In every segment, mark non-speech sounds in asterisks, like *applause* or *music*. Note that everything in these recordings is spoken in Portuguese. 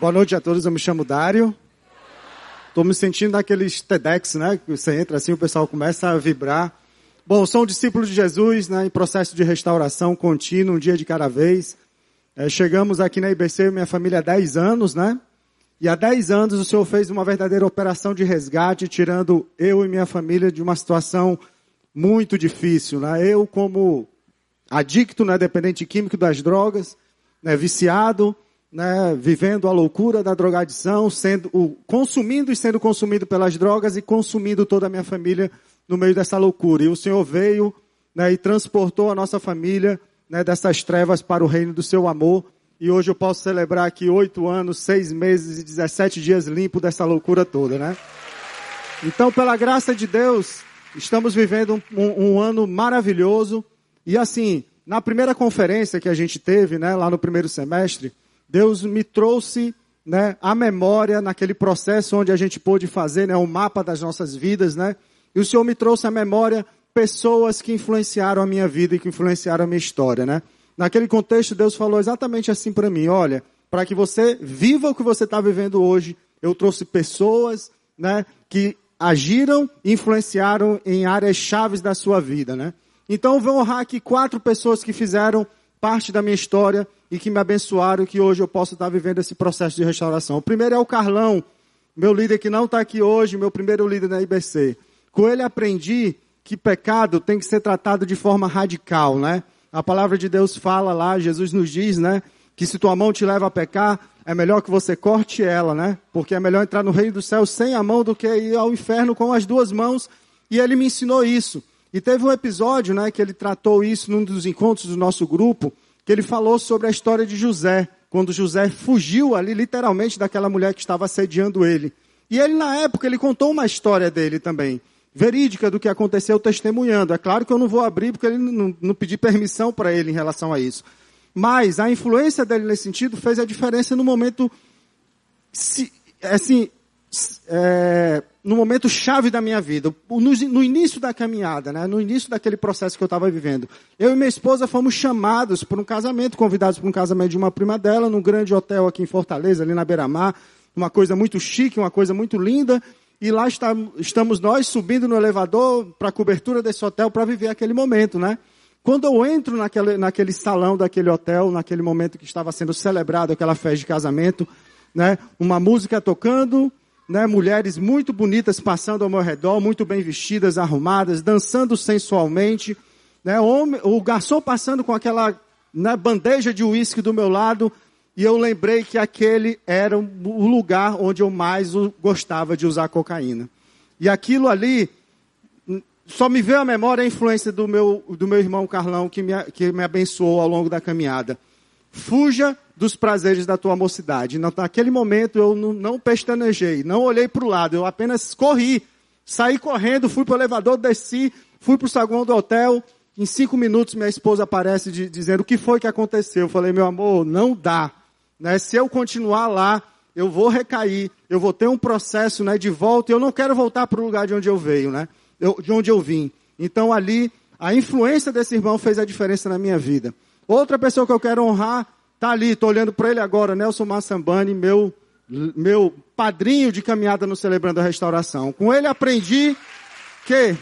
Boa noite a todos, eu me chamo Dário. Estou me sentindo naqueles TEDx, né? Que você entra assim, o pessoal começa a vibrar. Bom, sou um discípulo de Jesus, né? Em processo de restauração contínuo, um dia de cada vez. É, chegamos aqui na IBC, minha família, há 10 anos, né? E há 10 anos o Senhor fez uma verdadeira operação de resgate, tirando eu e minha família de uma situação muito difícil, né? Eu como adicto, né? Dependente químico das drogas, né? Viciado, né, vivendo a loucura da drogadição, sendo, o, consumindo e sendo consumido pelas drogas e consumindo toda a minha família no meio dessa loucura. E o Senhor veio né, e transportou a nossa família né, dessas trevas para o reino do seu amor. E hoje eu posso celebrar aqui oito anos, seis meses e dezessete dias limpo dessa loucura toda, né? Então, pela graça de Deus, estamos vivendo um, um, um ano maravilhoso. E assim, na primeira conferência que a gente teve, né, lá no primeiro semestre, Deus me trouxe né, a memória naquele processo onde a gente pôde fazer né, um mapa das nossas vidas, né? E o Senhor me trouxe a memória pessoas que influenciaram a minha vida e que influenciaram a minha história, né? Naquele contexto, Deus falou exatamente assim para mim: olha, para que você viva o que você está vivendo hoje, eu trouxe pessoas, né, que agiram, influenciaram em áreas chaves da sua vida, né? Então, eu vou honrar aqui quatro pessoas que fizeram parte da minha história e que me abençoaram que hoje eu posso estar vivendo esse processo de restauração. O primeiro é o Carlão, meu líder que não está aqui hoje, meu primeiro líder na IBC. Com ele aprendi que pecado tem que ser tratado de forma radical, né? A palavra de Deus fala lá, Jesus nos diz, né? Que se tua mão te leva a pecar, é melhor que você corte ela, né? Porque é melhor entrar no reino do céu sem a mão do que ir ao inferno com as duas mãos. E ele me ensinou isso. E teve um episódio, né, que ele tratou isso num dos encontros do nosso grupo, que ele falou sobre a história de José, quando José fugiu ali literalmente daquela mulher que estava assediando ele. E ele na época ele contou uma história dele também, verídica do que aconteceu testemunhando. É claro que eu não vou abrir porque ele não, não pedi permissão para ele em relação a isso. Mas a influência dele nesse sentido fez a diferença no momento, assim, é, no momento chave da minha vida, no, no, início da caminhada, né, no início daquele processo que eu estava vivendo. Eu e minha esposa fomos chamados para um casamento, convidados para um casamento de uma prima dela, num grande hotel aqui em Fortaleza, ali na Beira-Mar, uma coisa muito chique, uma coisa muito linda, e lá está, estamos nós subindo no elevador para a cobertura desse hotel para viver aquele momento, né? Quando eu entro naquele, naquele salão daquele hotel, naquele momento que estava sendo celebrado aquela festa de casamento, né? Uma música tocando, né, mulheres muito bonitas passando ao meu redor, muito bem vestidas, arrumadas, dançando sensualmente, né, homem, o garçom passando com aquela né, bandeja de uísque do meu lado, e eu lembrei que aquele era o lugar onde eu mais gostava de usar cocaína. E aquilo ali, só me veio à memória a influência do meu, do meu irmão Carlão, que me, que me abençoou ao longo da caminhada. Fuja dos prazeres da tua mocidade. Naquele momento eu não, pestanejei, não olhei para o lado, eu apenas corri, saí correndo, fui para o elevador, desci, fui para o saguão do hotel. Em cinco minutos minha esposa aparece de, dizendo o que foi que aconteceu. Eu falei, meu amor, não dá. Né? Se eu continuar lá, eu vou recair, eu vou ter um processo né, de volta, e eu não quero voltar para o lugar de onde eu veio, né? Eu, de onde eu vim. Então ali, a influência desse irmão fez a diferença na minha vida. Outra pessoa que eu quero honrar Está ali, estou olhando para ele agora, Nelson Massambani, meu, meu padrinho de caminhada no Celebrando a Restauração. Com ele aprendi que,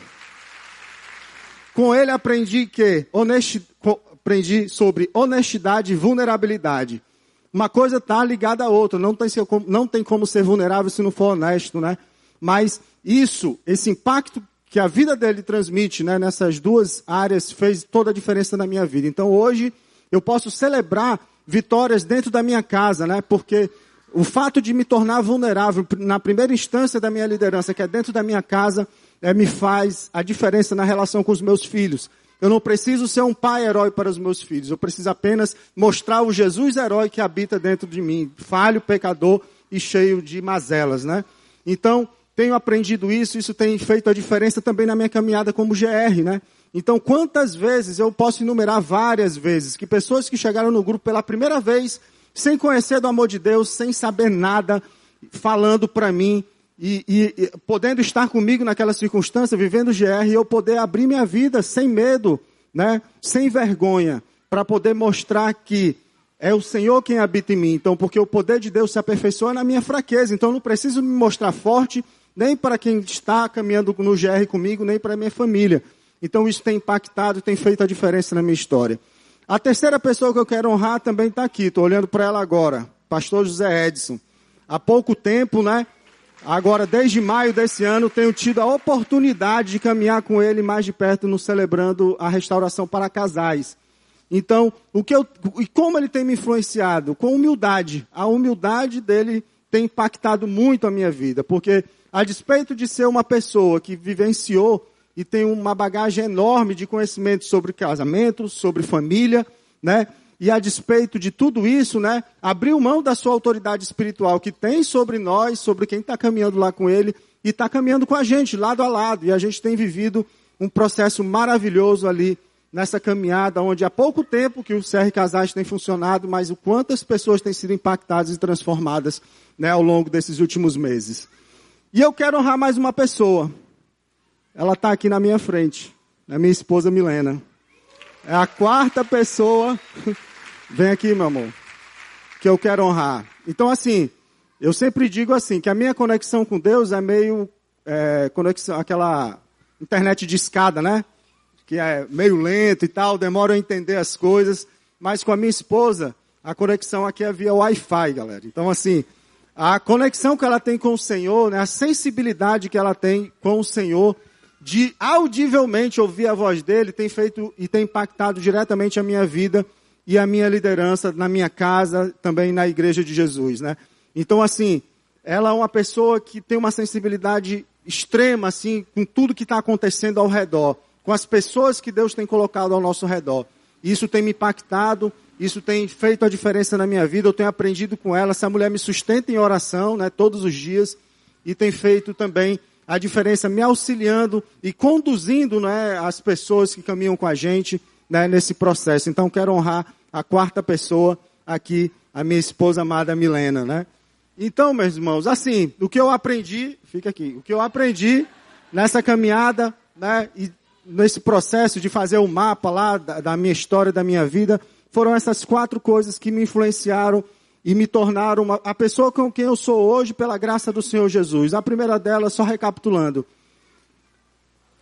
com ele aprendi que, honesti, aprendi sobre honestidade e vulnerabilidade. Uma coisa está ligada à outra, não tem, não tem como ser vulnerável se não for honesto, né? Mas isso, esse impacto que a vida dele transmite, né, nessas duas áreas, fez toda a diferença na minha vida. Então hoje, eu posso celebrar vitórias dentro da minha casa, né? Porque o fato de me tornar vulnerável na primeira instância da minha liderança, que é dentro da minha casa, é, me faz a diferença na relação com os meus filhos. Eu não preciso ser um pai herói para os meus filhos. Eu preciso apenas mostrar o Jesus herói que habita dentro de mim, falho, pecador e cheio de mazelas, né? Então, tenho aprendido isso, isso tem feito a diferença também na minha caminhada como GR, né? Então, quantas vezes eu posso enumerar várias vezes que pessoas que chegaram no grupo pela primeira vez, sem conhecer do amor de Deus, sem saber nada, falando para mim e, e, e, podendo estar comigo naquela circunstância, vivendo GR, e eu poder abrir minha vida sem medo, né, sem vergonha, para poder mostrar que é o Senhor quem habita em mim. Então, porque o poder de Deus se aperfeiçoa na minha fraqueza. Então, eu não preciso me mostrar forte nem para quem está caminhando no GR comigo, nem para a minha família. Então, isso tem impactado, tem feito a diferença na minha história. A terceira pessoa que eu quero honrar também está aqui. Estou olhando para ela agora. Pastor José Edson. Há pouco tempo, né? Agora, desde maio desse ano, tenho tido a oportunidade de caminhar com ele mais de perto no celebrando a restauração para casais. Então, o que eu, e como ele tem me influenciado? Com humildade. A humildade dele tem impactado muito a minha vida, porque a despeito de ser uma pessoa que vivenciou e tem uma bagagem enorme de conhecimento sobre casamento, sobre família, né? E a despeito de tudo isso, né? Abriu mão da sua autoridade espiritual que tem sobre nós, sobre quem está caminhando lá com ele e está caminhando com a gente, lado a lado. E a gente tem vivido um processo maravilhoso ali nessa caminhada, onde há pouco tempo que o CR Casais tem funcionado, mas o quantas pessoas têm sido impactadas e transformadas né, ao longo desses últimos meses. E eu quero honrar mais uma pessoa. Ela está aqui na minha frente, é minha esposa Milena. É a quarta pessoa. *laughs* Vem aqui, meu amor. Que eu quero honrar. Então, assim, eu sempre digo assim, que a minha conexão com Deus é meio é, conexão, aquela internet de escada, né? que é meio lento e tal, demora a entender as coisas. Mas com a minha esposa, a conexão aqui é via Wi-Fi, galera. Então, assim, a conexão que ela tem com o Senhor, né, a sensibilidade que ela tem com o Senhor, de audivelmente ouvir a voz dele, tem feito e tem impactado diretamente a minha vida e a minha liderança na minha casa, também na igreja de Jesus, né? Então, assim, ela é uma pessoa que tem uma sensibilidade extrema, assim, com tudo que está acontecendo ao redor com as pessoas que Deus tem colocado ao nosso redor. Isso tem me impactado, isso tem feito a diferença na minha vida, eu tenho aprendido com ela. Essa mulher me sustenta em oração, né, todos os dias, e tem feito também a diferença me auxiliando e conduzindo, né, as pessoas que caminham com a gente, né, nesse processo. Então quero honrar a quarta pessoa aqui, a minha esposa amada Milena, né? Então, meus irmãos, assim, o que eu aprendi, fica aqui, o que eu aprendi nessa caminhada, né, e nesse processo de fazer o mapa lá da, da minha história, da minha vida, foram essas quatro coisas que me influenciaram e me tornaram uma, a pessoa com quem eu sou hoje pela graça do Senhor Jesus. A primeira delas, só recapitulando,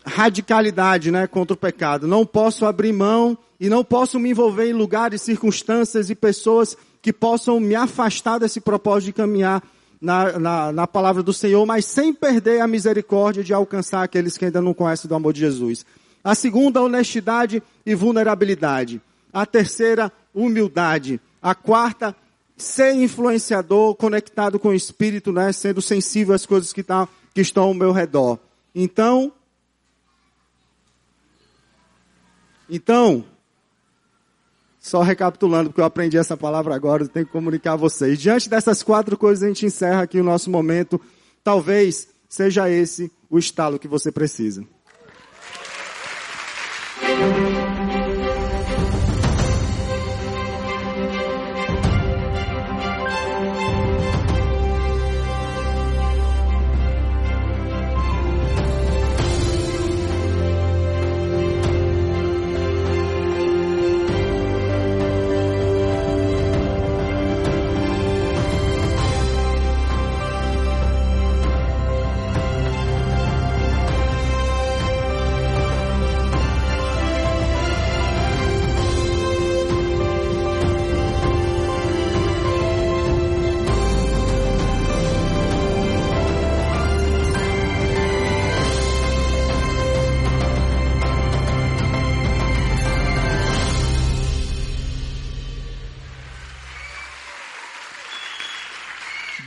radicalidade, né, contra o pecado. Não posso abrir mão e não posso me envolver em lugares, circunstâncias e pessoas que possam me afastar desse propósito de caminhar na, na, na, palavra do Senhor, mas sem perder a misericórdia de alcançar aqueles que ainda não conhecem do amor de Jesus. A segunda, honestidade e vulnerabilidade. A terceira, humildade. A quarta, ser influenciador, conectado com o Espírito, né? Sendo sensível às coisas que, tá, que estão ao meu redor. Então, então, só recapitulando, porque eu aprendi essa palavra agora, eu tenho que comunicar a vocês. Diante dessas quatro coisas, a gente encerra aqui o nosso momento. Talvez seja esse o estalo que você precisa.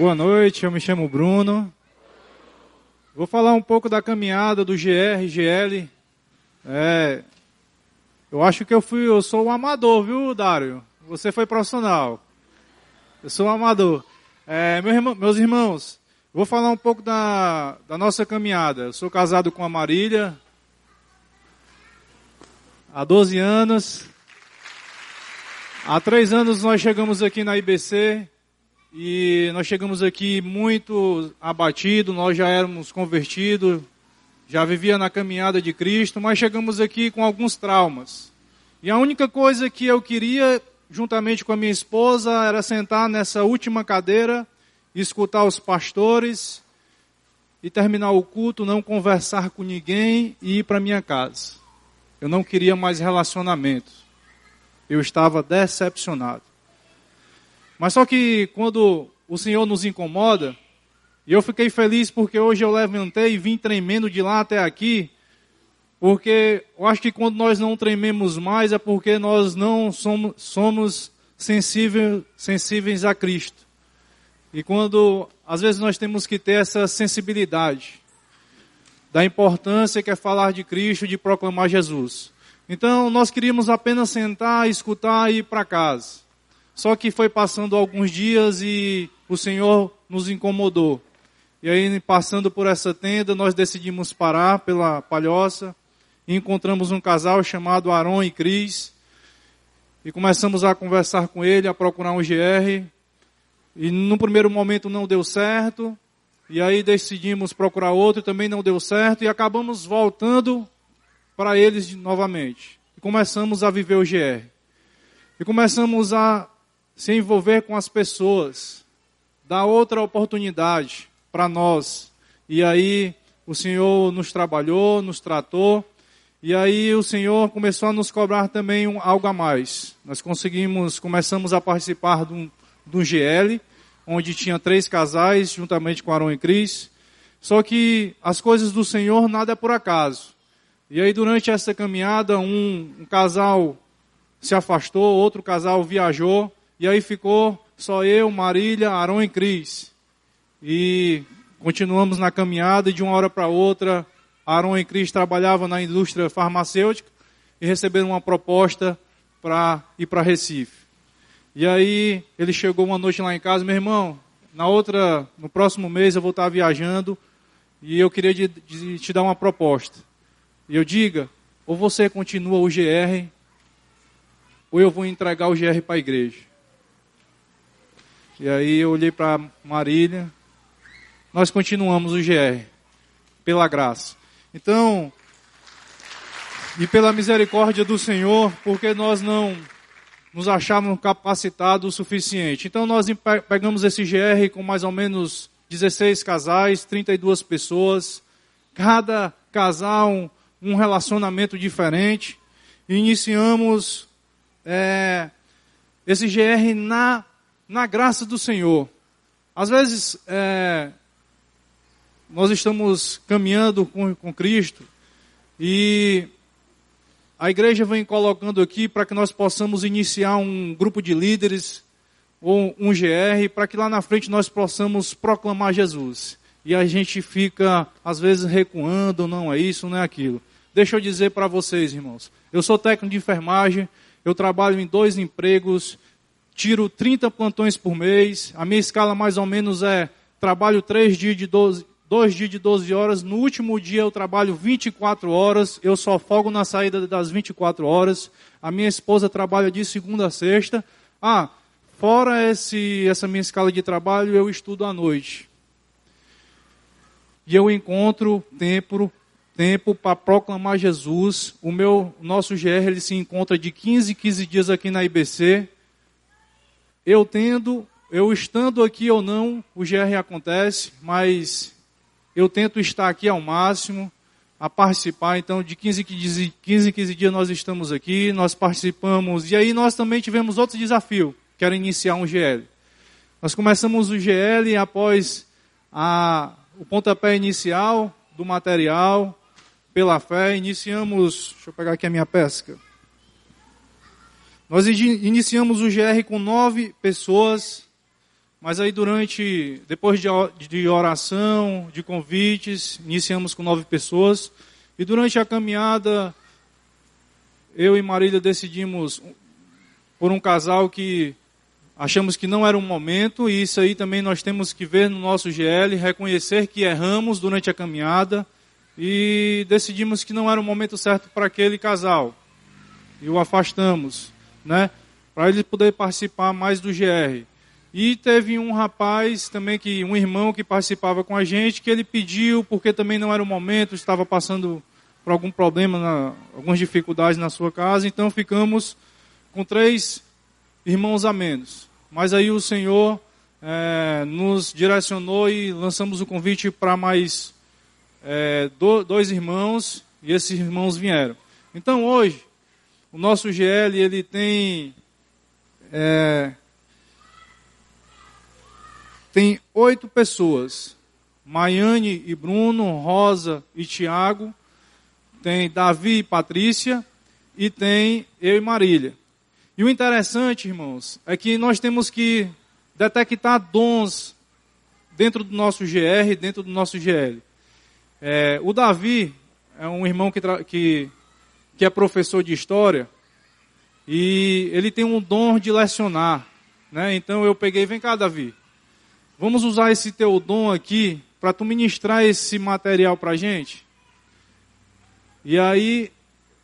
Boa noite, eu me chamo Bruno. Vou falar um pouco da caminhada do GR, GL. É, eu acho que eu fui, eu sou um amador, viu, Dário? Você foi profissional. Eu sou um amador. É, meu irmão, meus irmãos, vou falar um pouco da, da nossa caminhada. Eu sou casado com a Marília há 12 anos. Há três anos nós chegamos aqui na IBC e nós chegamos aqui muito abatido, nós já éramos convertidos, já vivia na caminhada de Cristo, mas chegamos aqui com alguns traumas. E a única coisa que eu queria juntamente com a minha esposa, era sentar nessa última cadeira, escutar os pastores e terminar o culto, não conversar com ninguém e ir para minha casa. Eu não queria mais relacionamento. Eu estava decepcionado. Mas só que quando o Senhor nos incomoda, e eu fiquei feliz porque hoje eu levantei e vim tremendo de lá até aqui, porque eu acho que quando nós não trememos mais é porque nós não somos, somos sensíveis, sensíveis a Cristo. E quando, às vezes, nós temos que ter essa sensibilidade da importância que é falar de Cristo, de proclamar Jesus. Então, nós queríamos apenas sentar, escutar e ir para casa. Só que foi passando alguns dias e o Senhor nos incomodou. E aí, passando por essa tenda, nós decidimos parar pela palhoça e encontramos um casal chamado Aron e Cris. E começamos a conversar com ele, a procurar um GR. E no primeiro momento não deu certo. E aí decidimos procurar outro, também não deu certo. E acabamos voltando para eles novamente. E começamos a viver o GR. E começamos a se envolver com as pessoas. Dar outra oportunidade para nós. E aí o Senhor nos trabalhou, nos tratou. E aí o Senhor começou a nos cobrar também um, algo a mais. Nós conseguimos, começamos a participar de um, de um GL, onde tinha três casais, juntamente com Arão e Cris. Só que as coisas do Senhor nada é por acaso. E aí durante essa caminhada, um, um casal se afastou, outro casal viajou, e aí ficou só eu, Marília, Arão e Cris. E continuamos na caminhada e de uma hora para outra Aaron e Cris trabalhavam na indústria farmacêutica e receberam uma proposta para ir para Recife. E aí ele chegou uma noite lá em casa, meu irmão, na outra, no próximo mês eu vou estar viajando e eu queria de, de, te dar uma proposta. E eu diga, ou você continua o GR, ou eu vou entregar o GR para a igreja. E aí eu olhei para Marília, nós continuamos o GR, pela graça. Então, e pela misericórdia do Senhor, porque nós não nos achávamos capacitados o suficiente. Então nós pegamos esse GR com mais ou menos 16 casais, 32 pessoas, cada casal um, relacionamento diferente, e iniciamos é, esse GR na, na graça do Senhor. Às vezes, é, nós estamos caminhando com, com Cristo e a igreja vem colocando aqui para que nós possamos iniciar um grupo de líderes ou um GR para que lá na frente nós possamos proclamar Jesus. E a gente fica, às vezes, recuando, não é isso, não é aquilo. Deixa eu dizer para vocês, irmãos. Eu sou técnico de enfermagem, eu trabalho em dois empregos, tiro 30 plantões por mês, a minha escala mais ou menos é trabalho três dias de 12, dois dias de 12 horas, no último dia eu trabalho 24 horas, eu só folgo na saída das 24 horas, a minha esposa trabalha de segunda a sexta. Ah, fora esse, essa minha escala de trabalho, eu estudo à noite. E eu encontro tempo tempo para proclamar Jesus. O meu nosso GR ele se encontra de 15 em 15 dias aqui na IBC. Eu tendo, eu estando aqui ou não, o GR acontece, mas eu tento estar aqui ao máximo, a participar. Então, de 15 em 15, 15 dias nós estamos aqui, nós participamos. E aí nós também tivemos outro desafio, que era iniciar um GL. Nós começamos o GL após a, o pontapé inicial do material, pela fé, iniciamos. Deixa eu pegar aqui a minha pesca. Nós iniciamos o GR com nove pessoas mas aí durante, depois de oração, de convites, iniciamos com nove pessoas. E durante a caminhada, eu e Marília decidimos por um casal que achamos que não era um momento, e isso aí também nós temos que ver no nosso GL, reconhecer que erramos durante a caminhada, e decidimos que não era o momento certo para aquele casal. E o afastamos, né? Para ele poder participar mais do GR. E teve um rapaz também, que um irmão que participava com a gente, que ele pediu, porque também não era o momento, estava passando por algum problema, na, algumas dificuldades na sua casa, então ficamos com três irmãos a menos. Mas aí o Senhor é, nos direcionou e lançamos o convite para mais é, do, dois irmãos e esses irmãos vieram. Então hoje o nosso GL ele tem é, tem oito pessoas: Maiane e Bruno, Rosa e Tiago, tem Davi e Patrícia e tem eu e Marília. E o interessante, irmãos, é que nós temos que detectar dons dentro do nosso GR, dentro do nosso GL. É, o Davi é um irmão que, que, que é professor de história e ele tem um dom de lecionar. Né? Então eu peguei, vem cá, Davi, vamos usar esse teu dom aqui para tu ministrar esse material para gente. E aí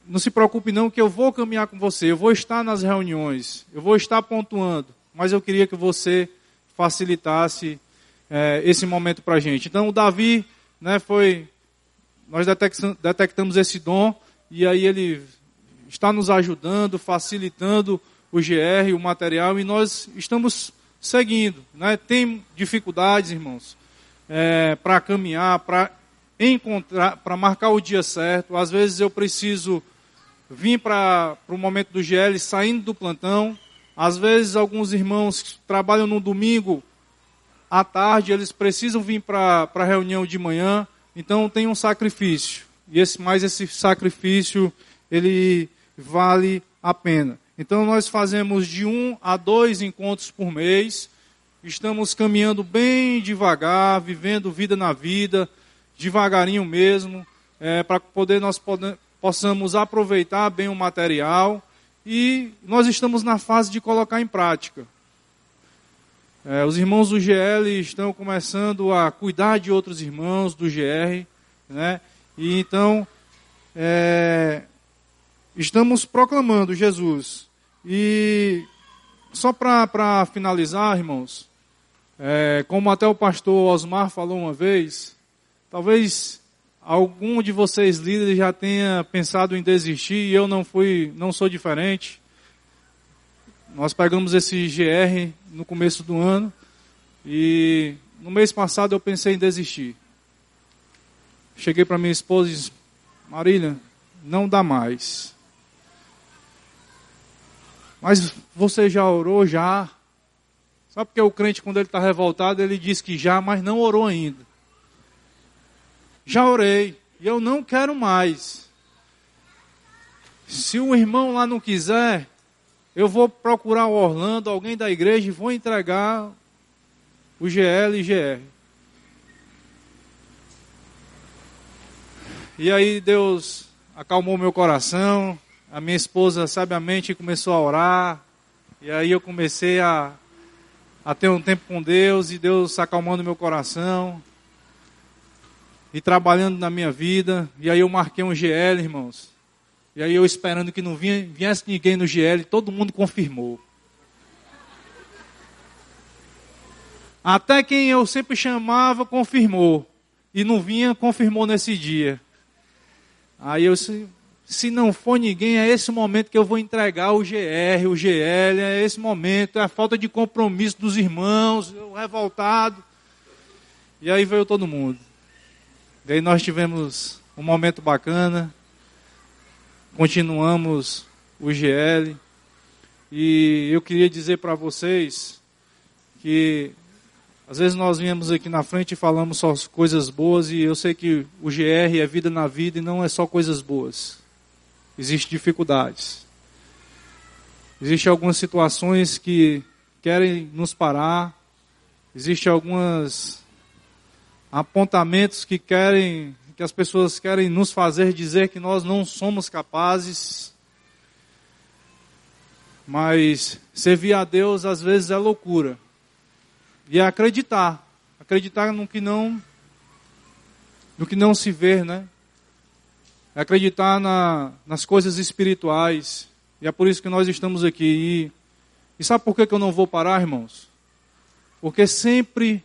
não se preocupe não que eu vou caminhar com você, eu vou estar nas reuniões, eu vou estar pontuando, mas eu queria que você facilitasse é, esse momento para a gente. Então o Davi, né, foi, nós detectamos esse dom e aí ele está nos ajudando, facilitando o GR, o material e nós estamos seguindo. Né? Tem dificuldades, irmãos, é, para caminhar, para encontrar, para marcar o dia certo. Às vezes eu preciso vim para o momento do GL saindo do plantão. Às vezes, alguns irmãos trabalham no domingo à tarde, eles precisam vir para a reunião de manhã. Então, tem um sacrifício. E esse, mais esse sacrifício, ele vale a pena. Então, nós fazemos de um a dois encontros por mês. Estamos caminhando bem devagar, vivendo vida na vida, devagarinho mesmo, é, para poder nós possamos aproveitar bem o material e nós estamos na fase de colocar em prática. É, os irmãos do GL estão começando a cuidar de outros irmãos do GR, né? E então é, estamos proclamando Jesus. E só para finalizar, irmãos, é, como até o pastor Osmar falou uma vez, talvez algum de vocês líderes já tenha pensado em desistir e eu não fui, não sou diferente. Nós pegamos esse GR no começo do ano e no mês passado eu pensei em desistir. Cheguei para minha esposa e disse, Marília, não dá mais. Mas você já orou já? Sabe porque o crente quando ele está revoltado ele diz que já, mas não orou ainda. Já orei e eu não quero mais. Se o irmão lá não quiser, eu vou procurar o Orlando, alguém da igreja, e vou entregar o GL e GR. E aí Deus acalmou meu coração, a minha esposa sabiamente começou a orar, e aí eu comecei a, a ter um tempo com Deus, e Deus acalmando meu coração e trabalhando na minha vida. E aí eu marquei um GL, irmãos. E aí eu esperando que não viesse ninguém no GL, todo mundo confirmou. Até quem eu sempre chamava confirmou. E não vinha, confirmou nesse dia. Aí eu se, se não for ninguém, é esse momento que eu vou entregar o GR, o GL, é esse momento, é a falta de compromisso dos irmãos, eu revoltado. E aí veio todo mundo. E aí nós tivemos um momento bacana, continuamos o GL, e eu queria dizer para vocês que às vezes nós viemos aqui na frente e falamos só coisas boas, e eu sei que o GR é vida na vida e não é só coisas boas. Existem dificuldades. Existem algumas situações que querem nos parar, existem algumas apontamentos que querem, que as pessoas querem nos fazer dizer que nós não somos capazes. Mas servir a Deus às vezes é loucura. E é acreditar, acreditar no que não no que não se vê, né? É acreditar na, nas coisas espirituais. E é por isso que nós estamos aqui. E, e sabe por que, que eu não vou parar, irmãos? Porque sempre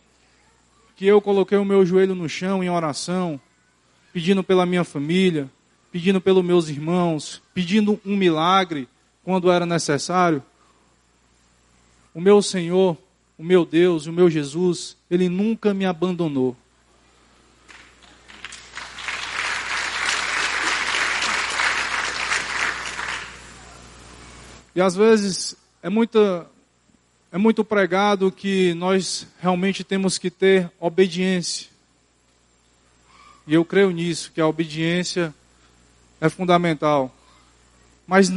que eu coloquei o meu joelho no chão em oração, pedindo pela minha família, pedindo pelos meus irmãos, pedindo um milagre quando era necessário, o meu Senhor, o meu Deus, o meu Jesus, ele nunca me abandonou. E às vezes é muita é muito pregado que nós realmente temos que ter obediência. E eu creio nisso, que a obediência é fundamental. Mas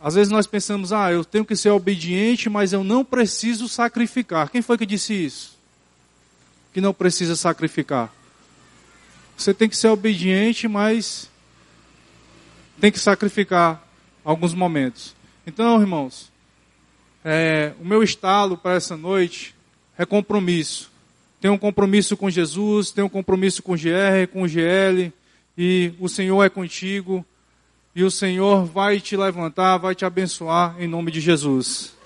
às vezes nós pensamos, ah, eu tenho que ser obediente, mas eu não preciso sacrificar. Quem foi que disse isso? Que não precisa sacrificar. Você tem que ser obediente, mas tem que sacrificar alguns momentos. Então, irmãos, é, o meu estalo para essa noite é compromisso. Tenho um compromisso com Jesus, tenho um compromisso com o GR, com o GL, e o Senhor é contigo, e o Senhor vai te levantar, vai te abençoar em nome de Jesus.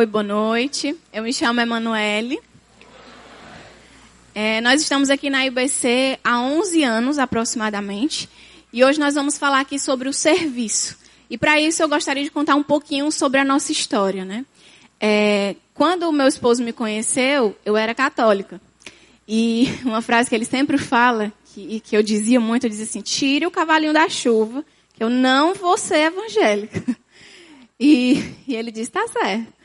Oi, boa noite. Eu me chamo Emanuele. É, nós estamos aqui na IBC há 11 anos aproximadamente. E hoje nós vamos falar aqui sobre o serviço. E para isso eu gostaria de contar um pouquinho sobre a nossa história, né? É, quando o meu esposo me conheceu, eu era católica. E *laughs* uma frase que ele sempre fala, que, que eu dizia muito, eu dizia assim, tire o cavalinho da chuva, que eu não vou ser evangélica. *laughs* E, e ele disse, tá certo.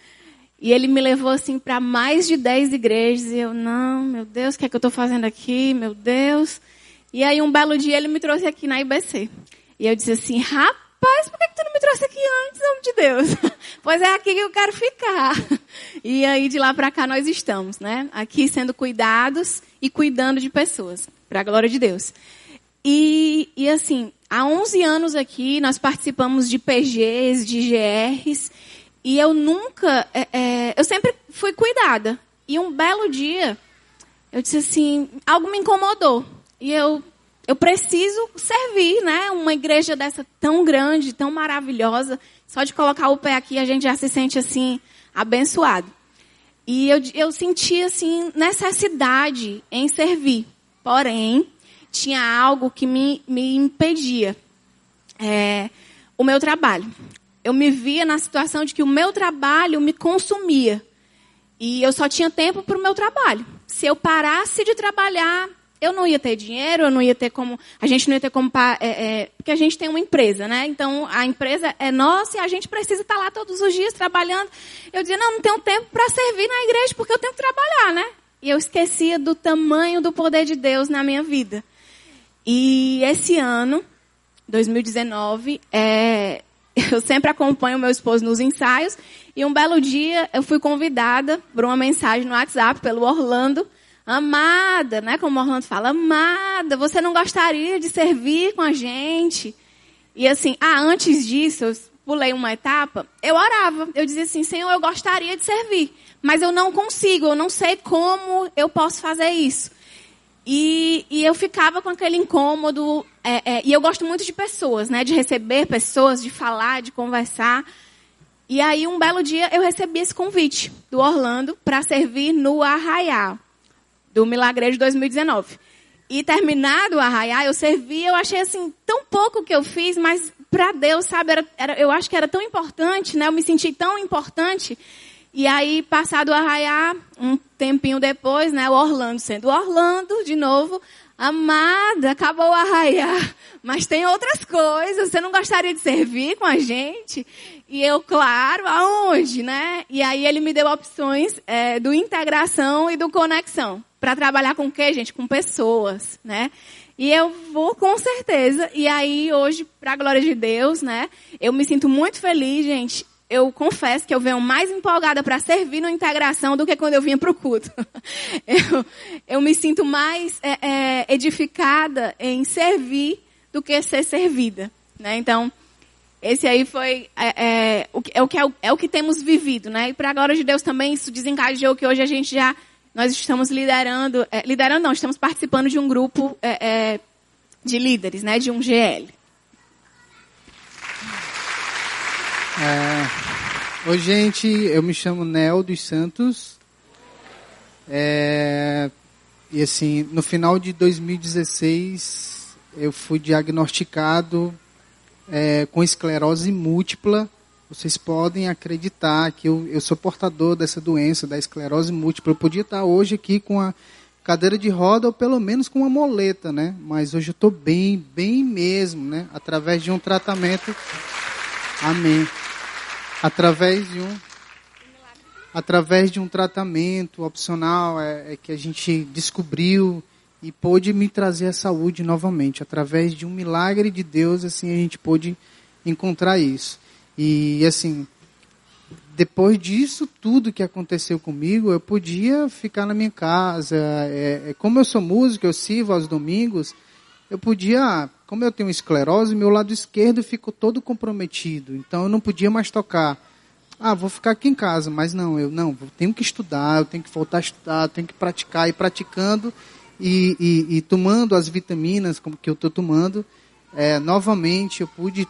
E ele me levou assim para mais de 10 igrejas. E eu, não, meu Deus, o que é que eu estou fazendo aqui? Meu Deus. E aí um belo dia ele me trouxe aqui na IBC. E eu disse assim, rapaz, por que, que tu não me trouxe aqui antes, homem de Deus? *laughs* pois é aqui que eu quero ficar. *laughs* E aí de lá para cá nós estamos, né? Aqui sendo cuidados e cuidando de pessoas, para a glória de Deus. E, e assim, há 11 anos aqui nós participamos de PGs, de GRs, e eu nunca, é, é, eu sempre fui cuidada. E um belo dia, eu disse assim, algo me incomodou. E eu, eu preciso servir, né? Uma igreja dessa tão grande, tão maravilhosa. Só de colocar o pé aqui, a gente já se sente assim, abençoado. E eu, eu senti, assim, necessidade em servir. Porém, tinha algo que me, me impedia. É, o meu trabalho eu me via na situação de que o meu trabalho me consumia. E eu só tinha tempo para o meu trabalho. Se eu parasse de trabalhar, eu não ia ter dinheiro, eu não ia ter como. A gente não ia ter como. É, é, porque a gente tem uma empresa, né? Então a empresa é nossa e a gente precisa estar lá todos os dias trabalhando. Eu dizia, não, não tenho tempo para servir na igreja porque eu tenho que trabalhar, né? E eu esquecia do tamanho do poder de Deus na minha vida. E esse ano, 2019, é, *laughs* eu sempre acompanho meu esposo nos ensaios. E um belo dia eu fui convidada por uma mensagem no WhatsApp pelo Orlando. Amada, né? Como o Orlando fala, amada, você não gostaria de servir com a gente? E assim, ah, antes disso, eu pulei uma etapa, eu orava. Eu dizia assim, Senhor, eu gostaria de servir, mas eu não consigo, eu não sei como eu posso fazer isso. E, e eu ficava com aquele incômodo. É, é, e eu gosto muito de pessoas, né? De receber pessoas, de falar, de conversar. E aí, um belo dia, eu recebi esse convite do Orlando para servir no Arraial, do Milagrejo de 2019. E terminado o Arraial, eu servi, eu achei assim, tão pouco que eu fiz, mas para Deus, sabe, era, era, eu acho que era tão importante, né? Eu me senti tão importante e aí, passado o arraiar, um tempinho depois, né, o Orlando sendo Orlando, de novo, amada, acabou o arraiar, *laughs* mas tem outras coisas, você não gostaria de servir com a gente? E eu, claro, aonde, né? E aí ele me deu opções é, do integração e do conexão. Para trabalhar com o quê, gente? Com pessoas, né? E eu vou com certeza. E aí, hoje, para a glória de Deus, né? Eu me sinto muito feliz, gente. Eu confesso que eu venho mais empolgada para servir na integração do que quando eu vinha para o culto. *laughs* Eu, eu, me sinto mais é, é, edificada em servir do que ser servida. Né? Então, esse aí foi é, é, o, é, o que, é, o, é o que temos vivido, né? E para a glória de Deus também isso desencajou que hoje a gente já nós estamos liderando, é, liderando não, estamos participando de um grupo é, é, de líderes, né? De um GL. É, oi gente, eu me chamo Nel dos Santos. É, e assim, no final de 2016 eu fui diagnosticado é, com esclerose múltipla. Vocês podem acreditar que eu, eu sou portador dessa doença, da esclerose múltipla. Eu podia estar hoje aqui com a cadeira de roda ou pelo menos com uma moleta, né? Mas hoje eu estou bem, bem mesmo, né? Através de um tratamento. Amém. Através de um através de um tratamento opcional é, é que a gente descobriu e pôde me trazer a saúde novamente. Através de um milagre de Deus, assim, a gente pôde encontrar isso. E, assim, depois disso tudo que aconteceu comigo, eu podia ficar na minha casa. É, é, como eu sou músico, eu sirvo aos domingos, eu podia, como eu tenho esclerose, meu lado esquerdo ficou todo comprometido. Então eu não podia mais tocar. Ah, vou ficar aqui em casa, mas não, eu não, eu tenho que estudar, eu tenho que voltar a estudar, eu tenho que praticar e praticando e, e, e tomando as vitaminas como que eu estou tomando, é, novamente eu pude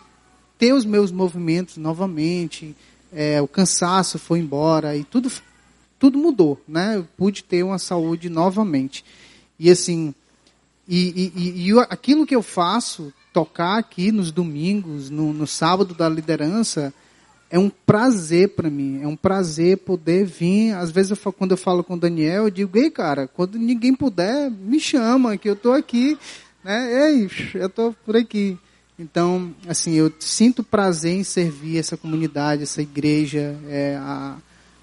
ter os meus movimentos novamente, é, o cansaço foi embora e tudo, tudo mudou, né? Eu pude ter uma saúde novamente. E assim, e, e, e aquilo que eu faço, tocar aqui nos domingos, no, no sábado da liderança, é um prazer para mim, é um prazer poder vir. Às vezes, eu, quando eu falo com o Daniel, eu digo, ei, cara, quando ninguém puder, me chama, que eu estou aqui, né? Ei, eu estou por aqui. Então, assim, eu sinto prazer em servir essa comunidade, essa igreja. É, a,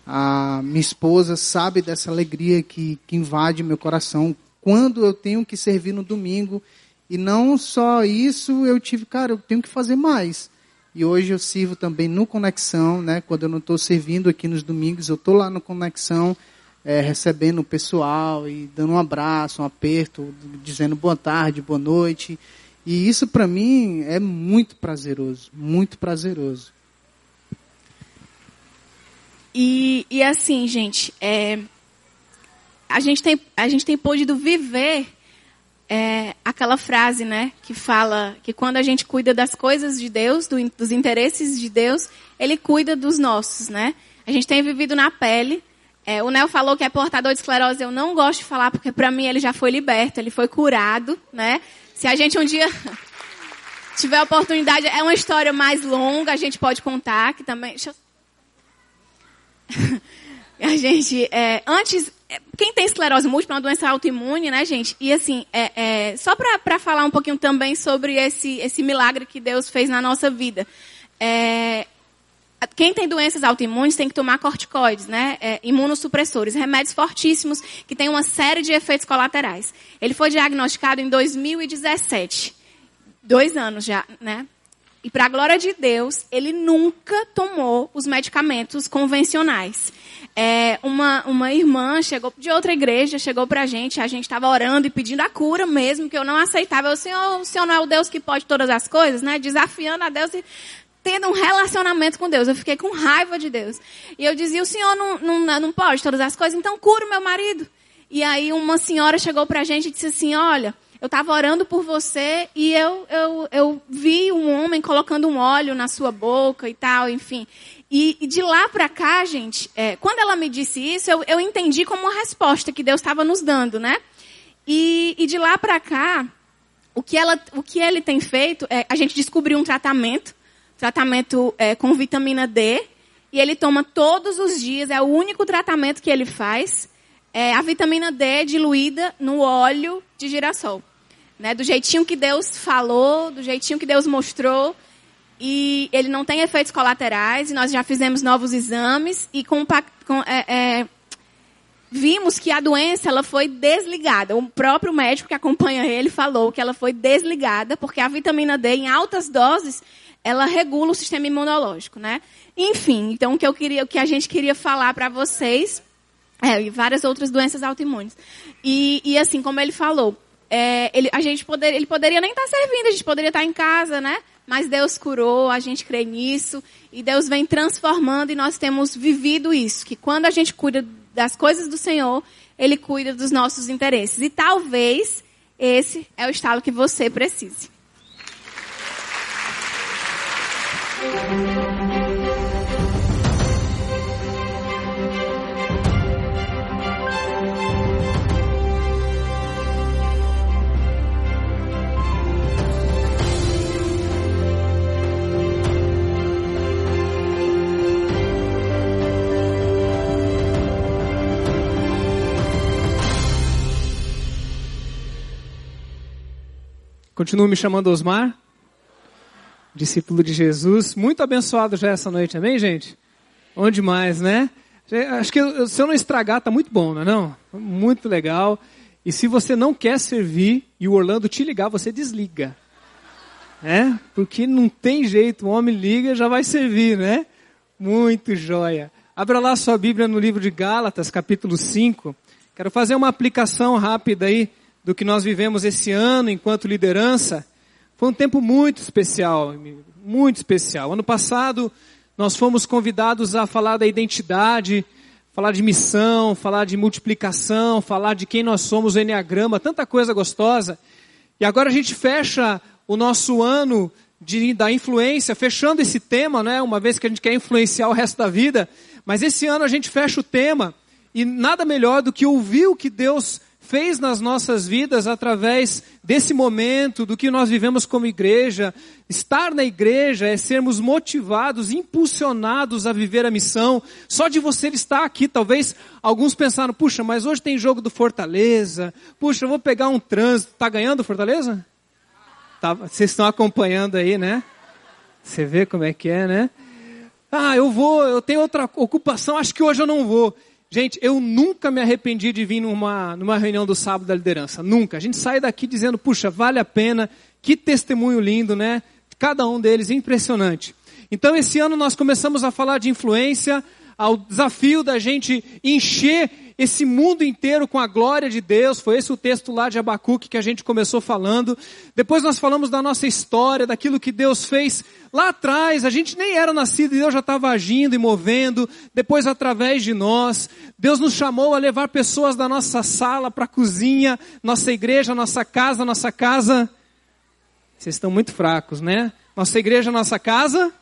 a minha esposa sabe dessa alegria que, que invade meu coração quando eu tenho que servir no domingo. E não só isso, eu tive, cara, eu tenho que fazer mais. E hoje eu sirvo também no Conexão, né? Quando eu não estou servindo aqui nos domingos, eu estou lá no Conexão, é, recebendo o pessoal e dando um abraço, um aperto, dizendo boa tarde, boa noite. E isso para mim é muito prazeroso, muito prazeroso. E, e assim, gente, é, a, gente tem, a gente tem podido viver é, aquela frase, né, que fala que quando a gente cuida das coisas de Deus, do, dos interesses de Deus, Ele cuida dos nossos, né? A gente tem vivido na pele. É, o Nel falou que é portador de esclerose. Eu não gosto de falar porque para mim ele já foi liberto, ele foi curado, né? Se a gente um dia *laughs* tiver a oportunidade, é uma história mais longa, a gente pode contar que também. Eu... *laughs* a gente, é, antes, quem tem esclerose múltipla é uma doença autoimune, né, gente? E assim, é, é, só para falar um pouquinho também sobre esse, esse milagre que Deus fez na nossa vida. É, quem tem doenças autoimunes tem que tomar corticoides, né? É, imunossupressores, remédios fortíssimos que têm uma série de efeitos colaterais. Ele foi diagnosticado em 2017. Dois anos já, né? E para a glória de Deus, ele nunca tomou os medicamentos convencionais. É, uma, uma irmã chegou de outra igreja, chegou para a gente, a gente estava orando e pedindo a cura mesmo, que eu não aceitava. Eu, Senhor, o Senhor não é o Deus que pode todas as coisas, né? Desafiando a Deus e tendo um relacionamento com Deus. Eu fiquei com raiva de Deus. E eu dizia, o Senhor não, não, não pode todas as coisas, então cura o meu marido. E aí uma senhora chegou para a gente e disse assim, olha, eu estava orando por você e eu, eu, eu vi um homem colocando um óleo na sua boca e tal, enfim. E, e de lá para cá, gente, é, quando ela me disse isso, eu, eu entendi como uma resposta que Deus estava nos dando, né? E, e de lá para cá, o que, ela, o que ele tem feito, é, a gente descobriu um tratamento, tratamento é, com vitamina D, e ele toma todos os dias, é o único tratamento que ele faz. É a vitamina D diluída no óleo de girassol. Né? Do jeitinho que Deus falou, do jeitinho que Deus mostrou. E ele não tem efeitos colaterais, e nós já fizemos novos exames, e com, com é, é, vimos que a doença ela foi desligada. O próprio médico que acompanha ele falou que ela foi desligada, porque a vitamina D em altas doses, ela regula o sistema imunológico, né? Enfim, então o que eu queria, o que a gente queria falar para vocês, é, e várias outras doenças autoimunes. E, e assim, como ele falou, é, ele, a gente poder, ele poderia nem estar tá servindo, a gente poderia estar tá em casa, né? mas Deus curou, a gente crê nisso, e Deus vem transformando e nós temos vivido isso, que quando a gente cuida das coisas do Senhor, Ele cuida dos nossos interesses. E talvez esse é o estalo que você precise. Continuo me chamando Osmar, discípulo de Jesus. Muito abençoado já essa noite, amém, gente? Onde mais, né? Acho que se eu não estragar, tá muito bom, não é não? Muito legal. E se você não quer servir e o Orlando te ligar, você desliga. Né? Porque não tem jeito, o homem liga já vai servir, né? Muito joia. Abra lá sua Bíblia no livro de Gálatas, capítulo 5. Quero fazer uma aplicação rápida aí do que nós vivemos esse ano enquanto liderança, foi um tempo muito especial, muito especial. Ano passado, nós fomos convidados a falar da identidade, falar de missão, falar de multiplicação, falar de quem nós somos, o Enneagrama, tanta coisa gostosa. E agora a gente fecha o nosso ano de, da influência, fechando esse tema, né? Uma vez que a gente quer influenciar o resto da vida. Mas esse ano a gente fecha o tema e nada melhor do que ouvir o que Deus fez nas nossas vidas através desse momento, do que nós vivemos como igreja. Estar na igreja é sermos motivados, impulsionados a viver a missão. Só de você estar aqui, talvez alguns pensaram, puxa, mas hoje tem jogo do Fortaleza, puxa, eu vou pegar um trânsito. Tá ganhando Fortaleza? Tá, vocês estão acompanhando aí, né? Você vê como é que é, né? Ah, eu vou, eu tenho outra ocupação, acho que hoje eu não vou. Gente, eu nunca me arrependi de vir numa, numa reunião do sábado da liderança. Nunca. A gente sai daqui dizendo, puxa, vale a pena. Que testemunho lindo, né? Cada um deles impressionante. Então, esse ano nós começamos a falar de influência, ao desafio da gente encher esse mundo inteiro com a glória de Deus. Foi esse o texto lá de Abacuque que a gente começou falando. Depois nós falamos da nossa história, daquilo que Deus fez lá atrás. A gente nem era nascido e Deus já estava agindo e movendo. Depois, através de nós, Deus nos chamou a levar pessoas da nossa sala para a cozinha, nossa igreja, nossa casa, nossa casa. Vocês estão muito fracos, né? Nossa igreja, nossa casa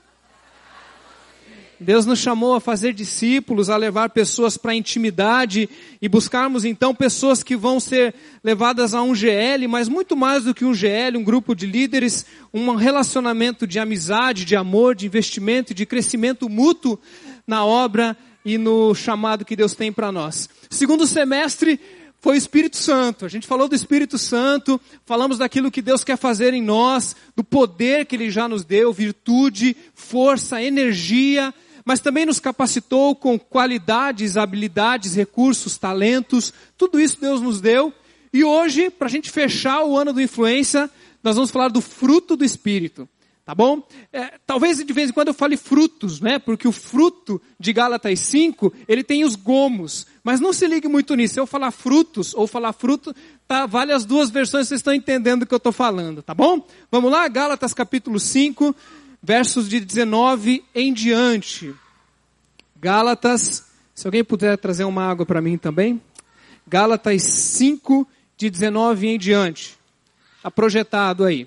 Deus nos chamou a fazer discípulos, a levar pessoas para a intimidade e buscarmos então pessoas que vão ser levadas a um GL, mas muito mais do que um GL, um grupo de líderes, um relacionamento de amizade, de amor, de investimento, de crescimento mútuo na obra e no chamado que Deus tem para nós. Segundo semestre, foi o Espírito Santo. A gente falou do Espírito Santo, falamos daquilo que Deus quer fazer em nós, do poder que Ele já nos deu, virtude, força, energia, mas também nos capacitou com qualidades, habilidades, recursos, talentos, tudo isso Deus nos deu. E hoje, para a gente fechar o ano do influência, nós vamos falar do fruto do Espírito. Tá bom? É, talvez de vez em quando eu fale frutos, né? Porque o fruto de Gálatas 5, ele tem os gomos. Mas não se ligue muito nisso. Se eu falar frutos ou falar fruto, tá, vale as duas versões, vocês estão entendendo o que eu estou falando, tá bom? Vamos lá, Gálatas capítulo 5, versos de 19 em diante. Gálatas, se alguém puder trazer uma água para mim também. Gálatas 5, de 19 em diante. Está projetado aí.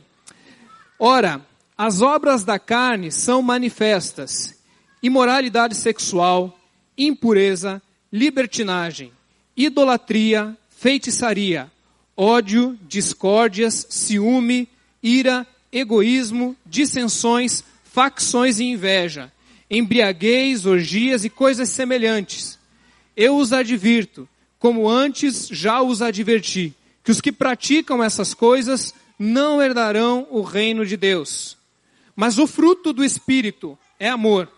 Ora, as obras da carne são manifestas: imoralidade sexual, impureza, libertinagem, idolatria, feitiçaria, ódio, discórdias, ciúme, ira, egoísmo, dissensões, facções e inveja, embriaguez, orgias e coisas semelhantes. Eu os advirto, como antes já os adverti, que os que praticam essas coisas não herdarão o reino de Deus. Mas o fruto do Espírito é amor,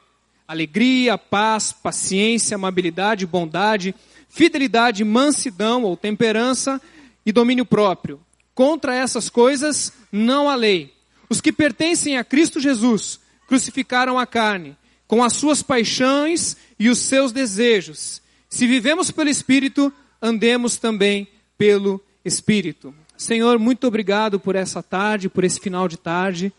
alegria, paz, paciência, amabilidade, bondade, fidelidade, mansidão ou temperança e domínio próprio. Contra essas coisas não há lei. Os que pertencem a Cristo Jesus crucificaram a carne, com as suas paixões e os seus desejos. Se vivemos pelo Espírito, andemos também pelo Espírito. Senhor, muito obrigado por essa tarde, por esse final de tarde.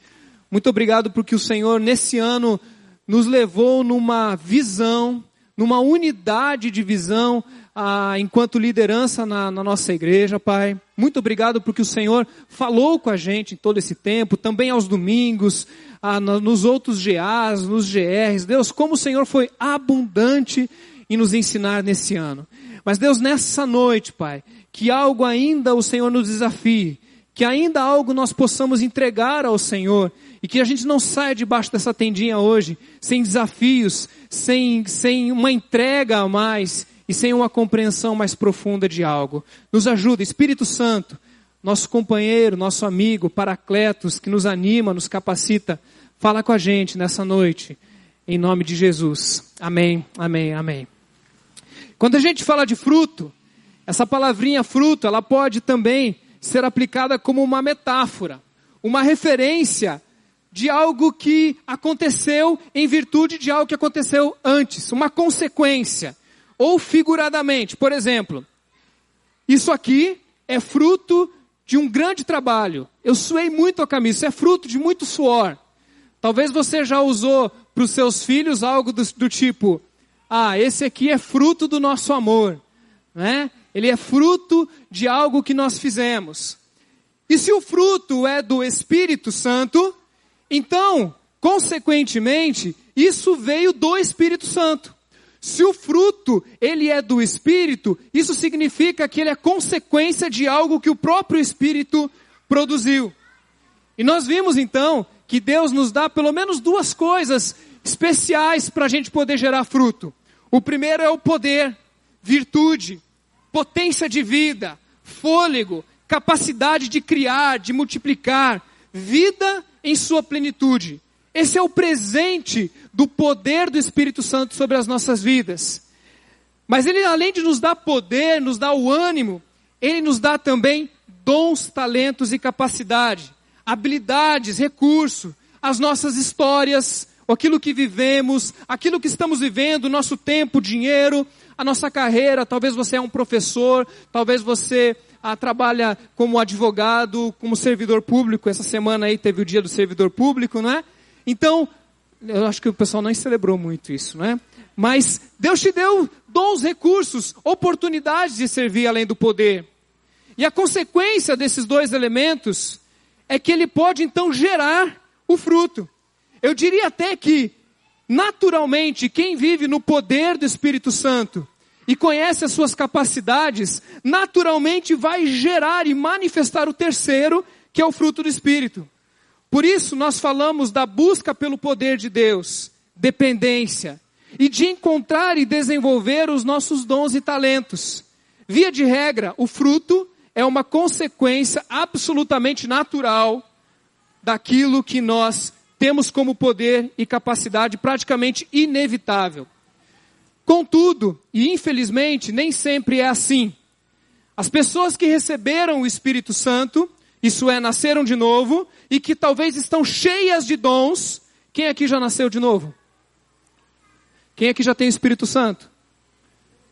Muito obrigado porque o Senhor, nesse ano, nos levou numa visão, numa unidade de visão, ah, enquanto liderança na, na, nossa igreja, Pai. Muito obrigado porque o Senhor falou com a gente em todo esse tempo, também aos domingos, ah, nos outros GAs, nos GRs. Deus, como o Senhor foi abundante em nos ensinar nesse ano. Mas Deus, nessa noite, Pai, que algo ainda o Senhor nos desafie, que ainda algo nós possamos entregar ao Senhor e que a gente não saia debaixo dessa tendinha hoje sem desafios, sem, sem uma entrega a mais e sem uma compreensão mais profunda de algo. Nos ajuda, Espírito Santo, nosso companheiro, nosso amigo, Paracletos, que nos anima, nos capacita. Fala com a gente nessa noite, em nome de Jesus. Amém, amém, amém. Quando a gente fala de fruto, essa palavrinha fruto, ela pode também ser aplicada como uma metáfora, uma referência de algo que aconteceu em virtude de algo que aconteceu antes, uma consequência. Ou figuradamente, por exemplo, isso aqui é fruto de um grande trabalho. Eu suei muito a camisa, isso é fruto de muito suor. Talvez você já usou para os seus filhos algo do, do, tipo: ah, esse aqui é fruto do nosso amor, né? Ele é fruto de algo que nós fizemos. E se o fruto é do Espírito Santo, então, consequentemente, isso veio do Espírito Santo. Se o fruto, ele é do Espírito, isso significa que ele é consequência de algo que o próprio Espírito produziu. E nós vimos então que Deus nos dá pelo menos duas coisas especiais para a gente poder gerar fruto. O primeiro é o poder, virtude, potência de vida, fôlego, capacidade de criar, de multiplicar, vida em sua plenitude. Esse é o presente do poder do Espírito Santo sobre as nossas vidas. Mas ele, além de nos dar poder, nos dá o ânimo, ele nos dá também dons, talentos e capacidade, habilidades, recurso, as nossas histórias, aquilo que vivemos, aquilo que estamos vivendo, nosso tempo, dinheiro, a nossa carreira. Talvez você é um professor, talvez você ah, trabalha como advogado, como servidor público. Essa semana aí teve o dia do servidor público, não é? Então, eu acho que o pessoal não celebrou muito isso, né? Mas Deus te deu dons, recursos, oportunidades de servir além do poder. E a consequência desses dois elementos é que ele pode então gerar o fruto. Eu diria até que, naturalmente, quem vive no poder do Espírito Santo e conhece as suas capacidades, naturalmente vai gerar e manifestar o terceiro, que é o fruto do Espírito. Por isso nós falamos da busca pelo poder de Deus, dependência, e de encontrar e desenvolver os nossos dons e talentos. Via de regra, o fruto é uma consequência absolutamente natural daquilo que nós temos como poder e capacidade praticamente inevitável. Contudo, e infelizmente, nem sempre é assim. As pessoas que receberam o Espírito Santo isso é, nasceram de novo e que talvez estão cheias de dons. Quem aqui já nasceu de novo? Quem aqui já tem o Espírito Santo?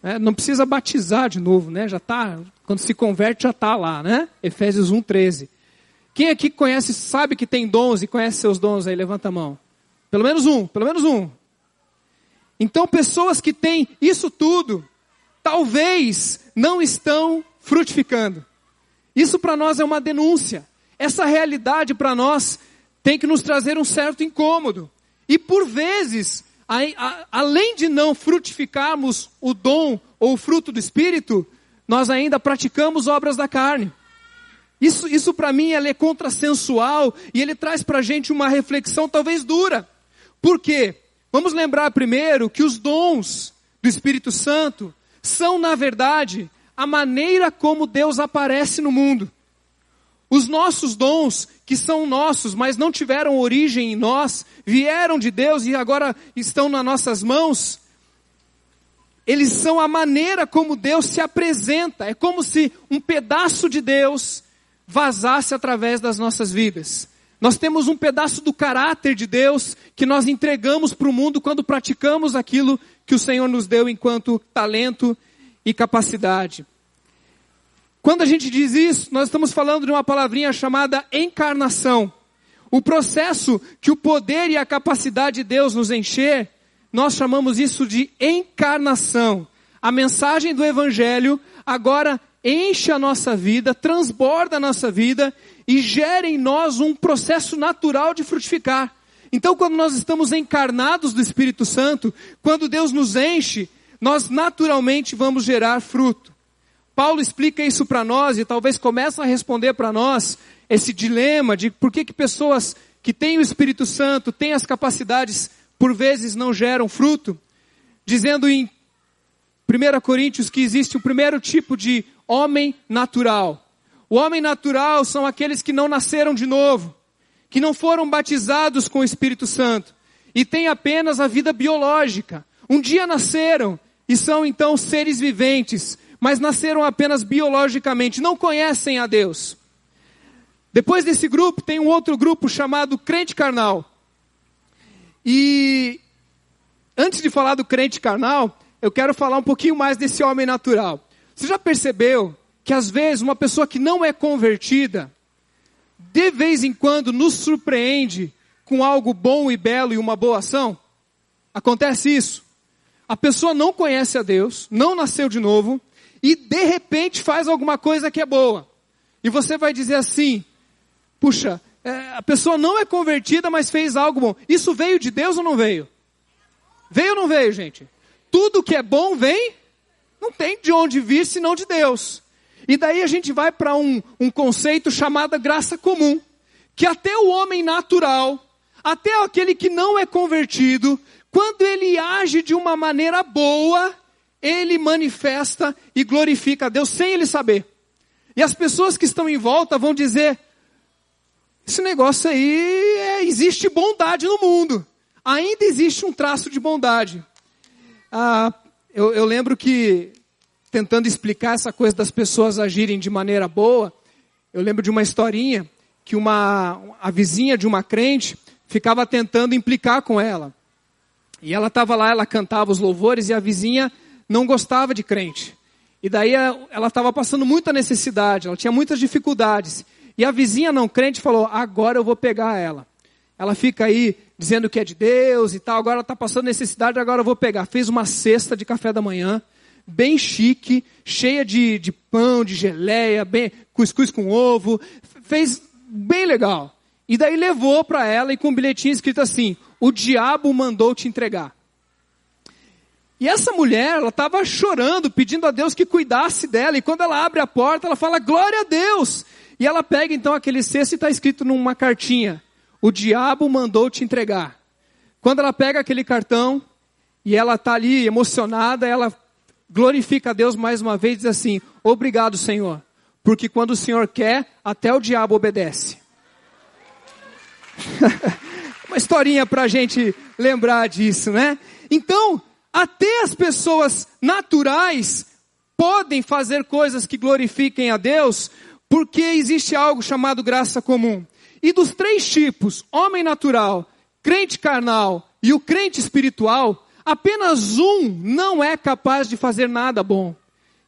É, não precisa batizar de novo, né? Já tá, quando se converte já está lá, né? Efésios 1:13. Quem aqui conhece, sabe que tem dons e conhece seus dons aí? Levanta a mão. Pelo menos um, pelo menos um. Então, pessoas que têm isso tudo, talvez não estão frutificando. Isso para nós é uma denúncia. Essa realidade para nós tem que nos trazer um certo incômodo. E por vezes, a, a, além de não frutificarmos o dom ou o fruto do Espírito, nós ainda praticamos obras da carne. Isso, isso para mim é contrassensual e ele traz para a gente uma reflexão talvez dura. Por quê? Vamos lembrar primeiro que os dons do Espírito Santo são, na verdade, a maneira como Deus aparece no mundo. Os nossos dons, que são nossos, mas não tiveram origem em nós, vieram de Deus e agora estão nas nossas mãos, eles são a maneira como Deus se apresenta. É como se um pedaço de Deus vazasse através das nossas vidas. Nós temos um pedaço do caráter de Deus que nós entregamos para o mundo quando praticamos aquilo que o Senhor nos deu enquanto talento e capacidade. Quando a gente diz isso, nós estamos falando de uma palavrinha chamada encarnação. O processo que o poder e a capacidade de Deus nos encher, nós chamamos isso de encarnação. A mensagem do Evangelho agora enche a nossa vida, transborda a nossa vida e gera em nós um processo natural de frutificar. Então, quando nós estamos encarnados do Espírito Santo, quando Deus nos enche, nós naturalmente vamos gerar fruto. Paulo explica isso para nós e talvez comece a responder para nós esse dilema de por que, que pessoas que têm o Espírito Santo, têm as capacidades, por vezes não geram fruto, dizendo em 1 Coríntios que existe o primeiro tipo de homem natural. O homem natural são aqueles que não nasceram de novo, que não foram batizados com o Espírito Santo e têm apenas a vida biológica. Um dia nasceram e são então seres viventes, mas nasceram apenas biologicamente, não conhecem a Deus. Depois desse grupo tem um outro grupo chamado crente carnal. E antes de falar do crente carnal, eu quero falar um pouquinho mais desse homem natural. Você já percebeu que às vezes uma pessoa que não é convertida, de vez em quando nos surpreende com algo bom e belo e uma boa ação? Acontece isso. A pessoa não conhece a Deus, não nasceu de novo, e de repente faz alguma coisa que é boa. E você vai dizer assim: puxa, é, a pessoa não é convertida, mas fez algo bom. Isso veio de Deus ou não veio? Veio ou não veio, gente? Tudo que é bom vem não tem de onde vir senão de Deus. E daí a gente vai para um, um conceito chamado graça comum. Que até o homem natural, até aquele que não é convertido, quando ele age de uma maneira boa, ele manifesta e glorifica a Deus sem ele saber. E as pessoas que estão em volta vão dizer: esse negócio aí é, existe bondade no mundo. Ainda existe um traço de bondade. Ah, eu, eu lembro que, tentando explicar essa coisa das pessoas agirem de maneira boa, eu lembro de uma historinha que uma, a vizinha de uma crente ficava tentando implicar com ela. E ela estava lá, ela cantava os louvores e a vizinha não gostava de crente. E daí ela estava passando muita necessidade, ela tinha muitas dificuldades. E a vizinha não crente falou: agora eu vou pegar ela. Ela fica aí dizendo que é de Deus e tal, agora está passando necessidade, agora eu vou pegar. Fez uma cesta de café da manhã, bem chique, cheia de, de pão, de geleia, bem, cuscuz com ovo, fez bem legal. E daí levou para ela e com um bilhetinho escrito assim: o diabo mandou te entregar. E essa mulher, ela estava chorando, pedindo a Deus que cuidasse dela. E quando ela abre a porta, ela fala, glória a Deus. E ela pega então aquele cesto e está escrito numa cartinha: o diabo mandou te entregar. Quando ela pega aquele cartão e ela está ali emocionada, ela glorifica a Deus mais uma vez e diz assim: Obrigado, Senhor, porque quando o Senhor quer, até o diabo obedece. *laughs* uma historinha para a gente lembrar disso, né? Então, até as pessoas naturais podem fazer coisas que glorifiquem a Deus, porque existe algo chamado graça comum. E dos três tipos, homem natural, crente carnal e o crente espiritual, apenas um não é capaz de fazer nada bom,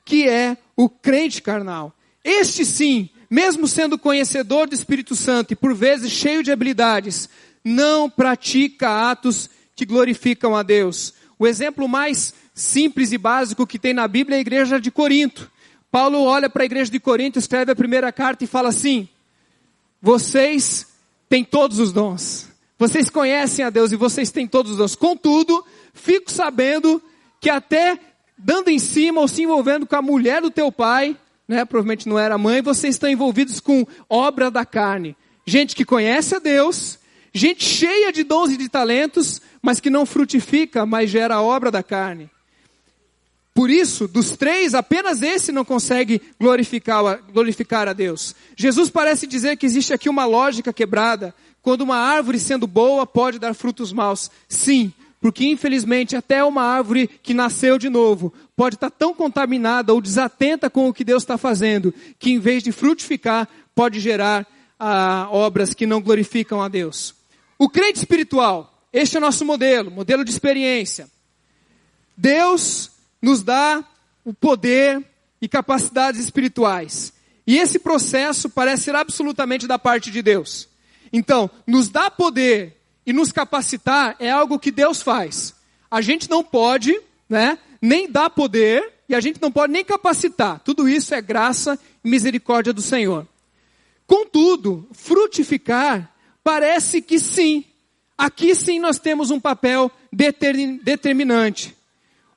que é o crente carnal. Este sim, mesmo sendo conhecedor do Espírito Santo e por vezes cheio de habilidades, não pratica atos que glorificam a Deus. O exemplo mais simples e básico que tem na Bíblia é a igreja de Corinto. Paulo olha para a igreja de Corinto, escreve a primeira carta e fala assim: vocês têm todos os dons. Vocês conhecem a Deus e vocês têm todos os dons. Contudo, fico sabendo que até dando em cima ou se envolvendo com a mulher do teu pai, né, provavelmente não era mãe, vocês estão envolvidos com obra da carne. Gente que conhece a Deus, gente cheia de dons e de talentos, mas que não frutifica, mas gera obra da carne. Por isso, dos três, apenas esse não consegue glorificar, glorificar a Deus. Jesus parece dizer que existe aqui uma lógica quebrada. Quando uma árvore sendo boa pode dar frutos maus. Sim, porque infelizmente até uma árvore que nasceu de novo pode estar tão contaminada ou desatenta com o que Deus está fazendo, que em vez de frutificar, pode gerar ah, obras que não glorificam a Deus. O crente espiritual, este é o nosso modelo, modelo de experiência. Deus nos dá o poder e capacidades espirituais. E esse processo parece ser absolutamente da parte de Deus. Então, nos dá poder e nos capacitar é algo que Deus faz. A gente não pode, né, nem dar poder e a gente não pode nem capacitar. Tudo isso é graça e misericórdia do Senhor. Contudo, frutificar parece que sim. Aqui sim nós temos um papel determinante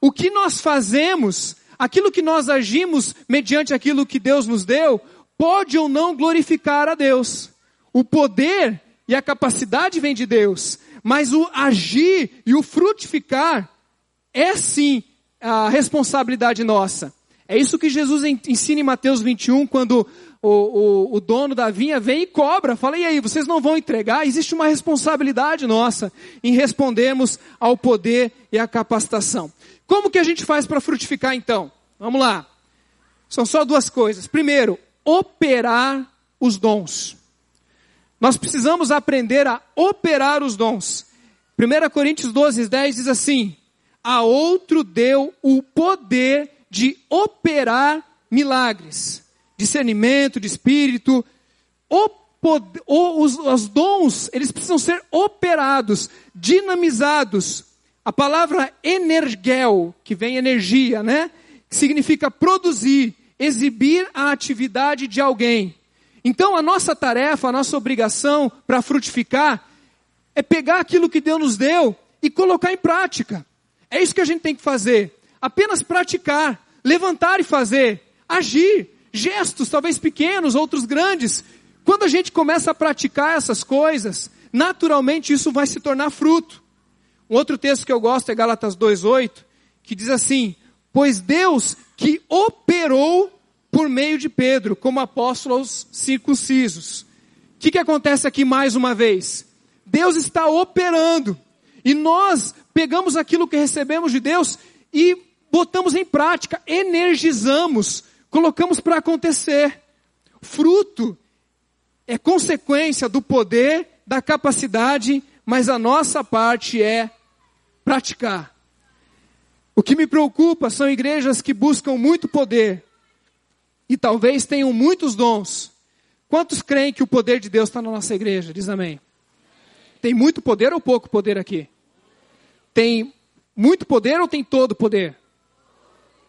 o que nós fazemos, aquilo que nós agimos mediante aquilo que Deus nos deu, pode ou não glorificar a Deus. O poder e a capacidade vem de Deus, mas o agir e o frutificar é sim a responsabilidade nossa. É isso que Jesus ensina em Mateus 21, quando o, o, o, dono da vinha vem e cobra. Fala, e aí, vocês não vão entregar? Existe uma responsabilidade nossa em respondermos ao poder e à capacitação. Como que a gente faz para frutificar então? Vamos lá. São só duas coisas. Primeiro, operar os dons. Nós precisamos aprender a operar os dons. 1 Coríntios 12, 10 diz assim: A outro deu o poder de operar milagres, discernimento de espírito. O poder, os, os dons, eles precisam ser operados, dinamizados a palavra energel, que vem energia, né? Significa produzir, exibir a atividade de alguém. Então a nossa tarefa, a nossa obrigação para frutificar é pegar aquilo que Deus nos deu e colocar em prática. É isso que a gente tem que fazer. Apenas praticar, levantar e fazer, agir, gestos, talvez pequenos, outros grandes. Quando a gente começa a praticar essas coisas, naturalmente isso vai se tornar fruto. Um outro texto que eu gosto é Gálatas 2:8, que diz assim: "Pois Deus que operou por meio de Pedro como apóstolo aos circuncisos". O que, que acontece aqui mais uma vez? Deus está operando. E nós pegamos aquilo que recebemos de Deus e botamos em prática, energizamos, colocamos para acontecer. Fruto é consequência do poder, da capacidade, mas a nossa parte é praticar. O que me preocupa são igrejas que buscam muito poder e talvez tenham muitos dons. Quantos creem que o poder de Deus está na nossa igreja? Diz amém. Tem muito poder ou pouco poder aqui? Tem muito poder ou tem todo poder?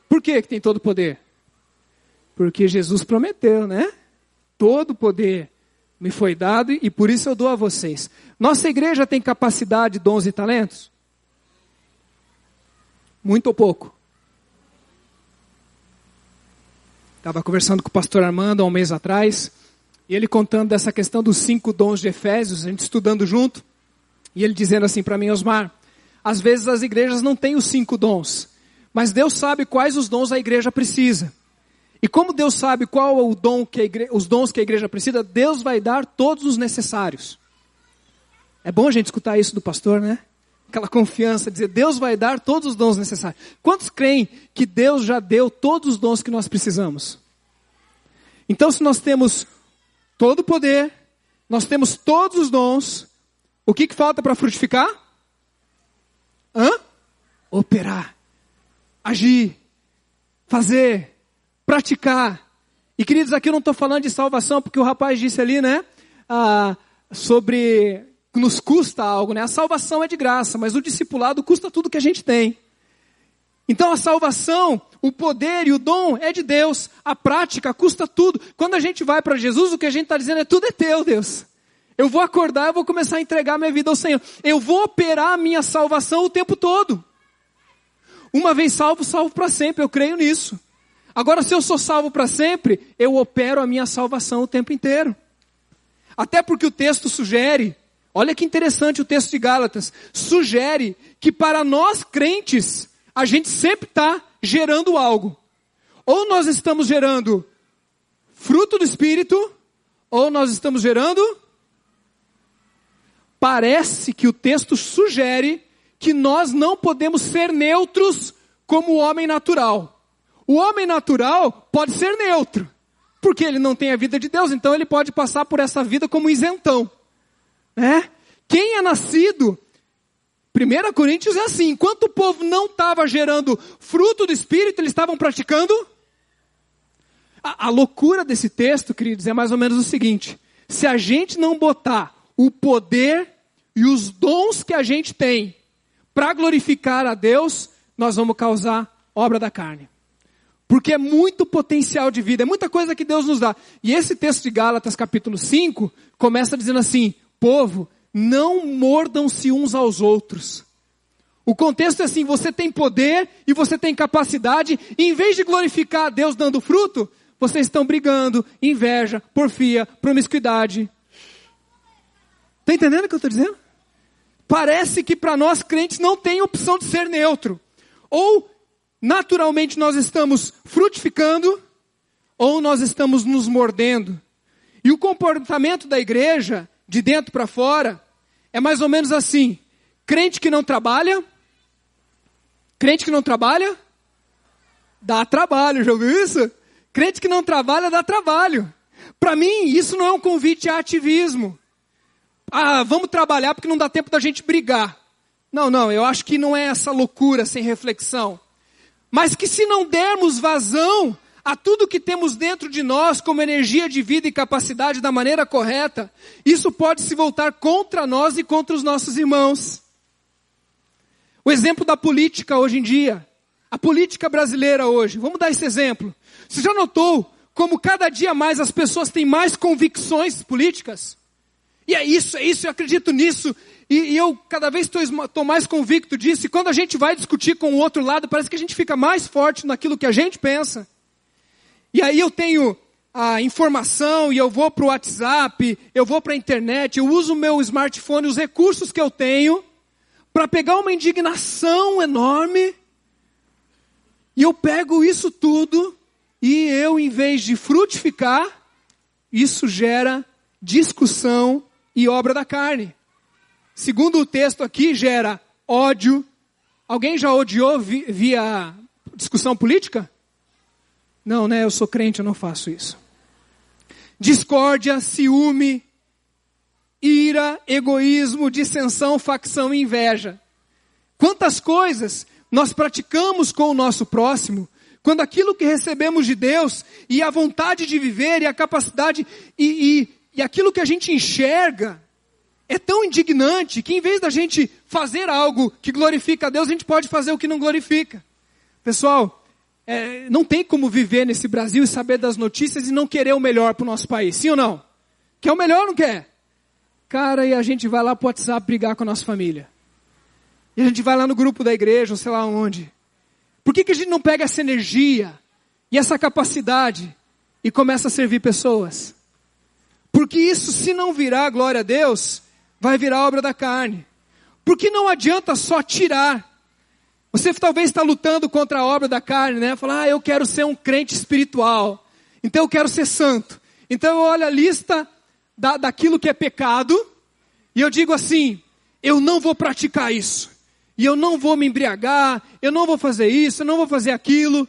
Por que, que tem todo poder? Porque Jesus prometeu, né? Todo poder me foi dado e por isso eu dou a vocês. Nossa igreja tem capacidade, dons e talentos? Muito ou pouco? Estava conversando com o pastor Armando há um mês atrás, e ele contando dessa questão dos cinco dons de Efésios, a gente estudando junto, e ele dizendo assim para mim, Osmar, às vezes as igrejas não têm os cinco dons, mas Deus sabe quais os dons a igreja precisa. E como Deus sabe qual é o dom que os dons que a igreja precisa, Deus vai dar todos os necessários. É bom a gente escutar isso do pastor, né? Aquela confiança, dizer, Deus vai dar todos os dons necessários. Quantos creem que Deus já deu todos os dons que nós precisamos? Então, se nós temos todo o poder, nós temos todos os dons, o que, que falta para frutificar? Hã? Operar, agir, fazer, praticar. E queridos, aqui eu não estou falando de salvação, porque o rapaz disse ali, né? Ah, sobre nos custa algo, né? A salvação é de graça, mas o discipulado custa tudo que a gente tem. Então a salvação, o poder e o dom é de Deus, a prática custa tudo. Quando a gente vai para Jesus, o que a gente está dizendo é tudo é teu, Deus. Eu vou acordar, eu vou começar a entregar minha vida ao Senhor. Eu vou operar a minha salvação o tempo todo. Uma vez salvo, salvo para sempre, eu creio nisso. Agora, se eu sou salvo para sempre, eu opero a minha salvação o tempo inteiro. Até porque o texto sugere Olha que interessante o texto de Gálatas. Sugere que para nós crentes, a gente sempre está gerando algo. Ou nós estamos gerando fruto do Espírito, ou nós estamos gerando. Parece que o texto sugere que nós não podemos ser neutros como o homem natural. O homem natural pode ser neutro, porque ele não tem a vida de Deus, então ele pode passar por essa vida como isentão. Né? Quem é nascido 1 Coríntios é assim: enquanto o povo não estava gerando fruto do Espírito, eles estavam praticando. A, a, loucura desse texto, queridos, é mais ou menos o seguinte: se a gente não botar o poder e os dons que a gente tem para glorificar a Deus, nós vamos causar obra da carne. Porque é muito potencial de vida, é muita coisa que Deus nos dá. E esse texto de Gálatas, capítulo 5, começa dizendo assim: povo, não mordam-se uns aos outros. O contexto é assim: você tem poder e você tem capacidade, e em vez de glorificar a Deus dando fruto, vocês estão brigando, inveja, porfia, promiscuidade. Está entendendo o que eu estou dizendo? Parece que para nós crentes não tem opção de ser neutro. Ou naturalmente nós estamos frutificando, ou nós estamos nos mordendo. E o comportamento da igreja de dentro para fora, é mais ou menos assim: crente que não trabalha, crente que não trabalha, dá trabalho, já ouviu isso? Crente que não trabalha, dá trabalho. Para mim, isso não é um convite a ativismo. Ah, vamos trabalhar porque não dá tempo da gente brigar. Não, não, eu acho que não é essa loucura sem reflexão. Mas que se não dermos vazão a tudo que temos dentro de nós como energia de vida e capacidade da maneira correta, isso pode se voltar contra nós e contra os nossos irmãos. O exemplo da política hoje em dia, a política brasileira hoje, vamos dar esse exemplo. Você já notou como cada dia mais as pessoas têm mais convicções políticas? E é isso, é isso, eu acredito nisso. E, e eu cada vez estou mais convicto disso. E quando a gente vai discutir com o outro lado, parece que a gente fica mais forte naquilo que a gente pensa. E aí eu tenho a informação e eu vou para o WhatsApp, eu vou para a internet, eu uso o meu smartphone, os recursos que eu tenho, para pegar uma indignação enorme, e eu pego isso tudo, e eu, em vez de frutificar, isso gera discussão e obra da carne. Segundo o texto aqui, gera ódio. Alguém já odiou via discussão política? Não, né? Eu sou crente, eu não faço isso. Discórdia, ciúme, ira, egoísmo, dissensão, facção e inveja. Quantas coisas nós praticamos com o nosso próximo, quando aquilo que recebemos de Deus e a vontade de viver e a capacidade e, e, e aquilo que a gente enxerga é tão indignante que em vez da gente fazer algo que glorifica a Deus, a gente pode fazer o que não glorifica. Pessoal, é, não tem como viver nesse Brasil e saber das notícias e não querer o melhor para o nosso país, sim ou não? Quer o melhor ou não quer? Cara, e a gente vai lá para o WhatsApp brigar com a nossa família. E a gente vai lá no grupo da igreja, ou sei lá onde. Por que, que a gente não pega essa energia e essa capacidade e começa a servir pessoas? Porque isso, se não virar glória a Deus, vai virar obra da carne. Porque não adianta só tirar você talvez está lutando contra a obra da carne, né? Falar, ah, eu quero ser um crente espiritual. Então eu quero ser santo. Então eu olho a lista da, daquilo que é pecado e eu digo assim: eu não vou praticar isso. E eu não vou me embriagar, eu não vou fazer isso, eu não vou fazer aquilo.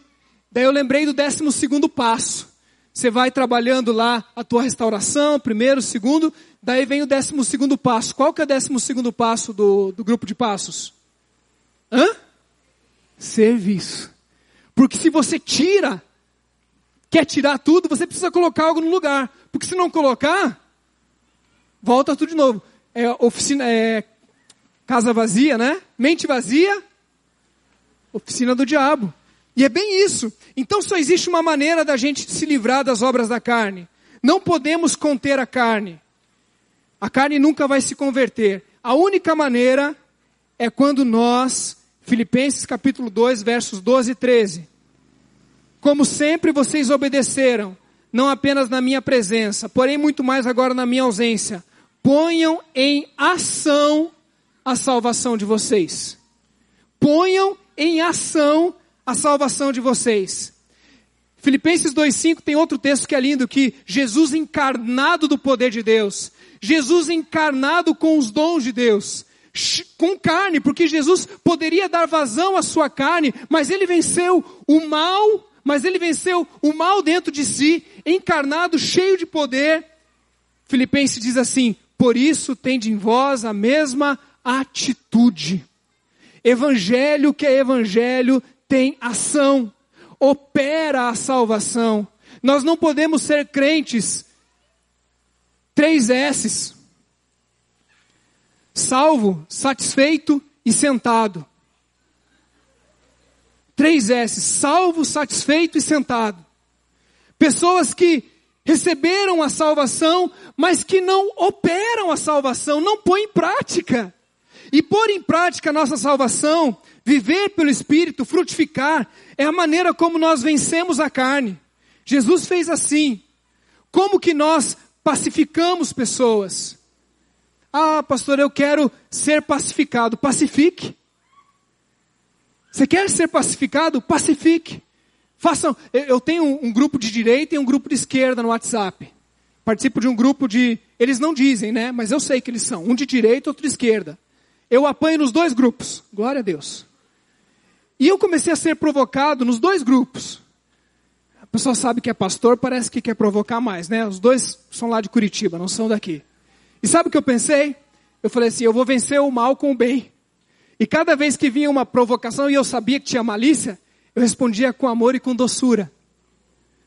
Daí eu lembrei do décimo segundo passo. Você vai trabalhando lá a tua restauração, primeiro, segundo, daí vem o décimo segundo passo. Qual que é o décimo segundo passo do, do grupo de passos? Hã? Serviço. Porque se você tira, quer tirar tudo, você precisa colocar algo no lugar. Porque se não colocar, volta tudo de novo. É oficina, é casa vazia, né? Mente vazia, oficina do diabo. E é bem isso. Então só existe uma maneira da gente se livrar das obras da carne. Não podemos conter a carne. A carne nunca vai se converter. A única maneira é quando nós Filipenses capítulo 2, versos 12 e 13. Como sempre vocês obedeceram, não apenas na minha presença, porém muito mais agora na minha ausência. Ponham em ação a salvação de vocês. Ponham em ação a salvação de vocês. Filipenses 2,5 tem outro texto que é lindo, que Jesus encarnado do poder de Deus, Jesus encarnado com os dons de Deus, com carne, porque Jesus poderia dar vazão à sua carne, mas ele venceu o mal, mas ele venceu o mal dentro de si, encarnado, cheio de poder. Filipenses diz assim: por isso tende em vós a mesma atitude. Evangelho que é evangelho tem ação, opera a salvação. Nós não podemos ser crentes três S's. Salvo, satisfeito e sentado. Três S's. Salvo, satisfeito e sentado. Pessoas que receberam a salvação, mas que não operam a salvação, não põem em prática. E pôr em prática a nossa salvação, viver pelo Espírito, frutificar, é a maneira como nós vencemos a carne. Jesus fez assim. Como que nós pacificamos pessoas? Ah, pastor, eu quero ser pacificado. Pacifique. Você quer ser pacificado? Pacifique. Façam. Eu tenho um grupo de direita e um grupo de esquerda no WhatsApp. Participo de um grupo de. Eles não dizem, né? Mas eu sei que eles são. Um de direita, outro de esquerda. Eu apanho nos dois grupos. Glória a Deus. E eu comecei a ser provocado nos dois grupos. A pessoa sabe que é pastor, parece que quer provocar mais, né? Os dois são lá de Curitiba, não são daqui. E sabe o que eu pensei? Eu falei assim: eu vou vencer o mal com o bem. E cada vez que vinha uma provocação e eu sabia que tinha malícia, eu respondia com amor e com doçura.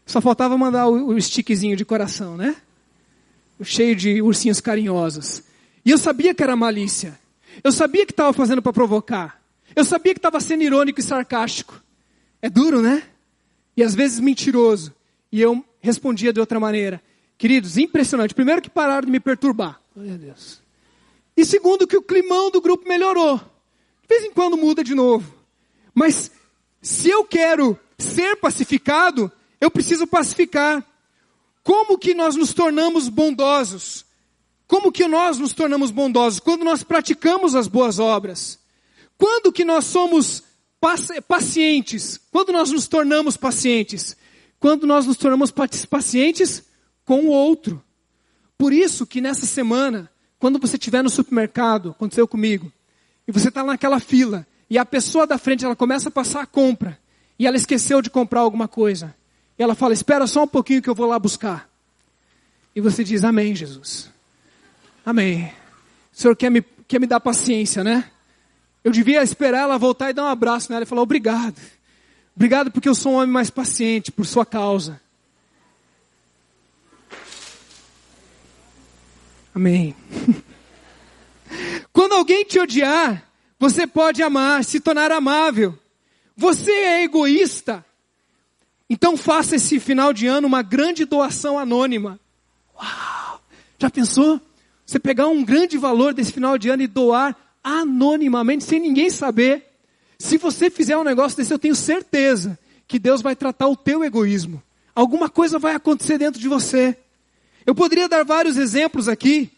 Só faltava mandar o, stickzinho de coração, né? Cheio de ursinhos carinhosos. E eu sabia que era malícia. Eu sabia que estava fazendo para provocar. Eu sabia que estava sendo irônico e sarcástico. É duro, né? E às vezes mentiroso. E eu respondia de outra maneira. Queridos, impressionante. Primeiro que pararam de me perturbar. Glória a Deus. E segundo que o climão do grupo melhorou. De vez em quando muda de novo. Mas se eu quero ser pacificado, eu preciso pacificar. Como que nós nos tornamos bondosos? Como que nós nos tornamos bondosos? Quando nós praticamos as boas obras. Quando que nós somos pacientes? Quando nós nos tornamos pacientes? Quando nós nos tornamos pacientes com o outro. Por isso que nessa semana, quando você estiver no supermercado, aconteceu comigo, e você está naquela fila, e a pessoa da frente ela começa a passar a compra, e ela esqueceu de comprar alguma coisa. E ela fala: Espera só um pouquinho que eu vou lá buscar. E você diz: Amém, Jesus. Amém. O Senhor quer me, quer me dar paciência, né? Eu devia esperar ela voltar e dar um abraço nela e falar: Obrigado. Obrigado porque eu sou um homem mais paciente por sua causa. Amém. *laughs* Quando alguém te odiar, você pode amar, se tornar amável. Você é egoísta. Então faça esse final de ano uma grande doação anônima. Uau! Já pensou? Você pegar um grande valor desse final de ano e doar anonimamente, sem ninguém saber. Se você fizer um negócio desse, eu tenho certeza que Deus vai tratar o teu egoísmo. Alguma coisa vai acontecer dentro de você. Eu poderia dar vários exemplos aqui.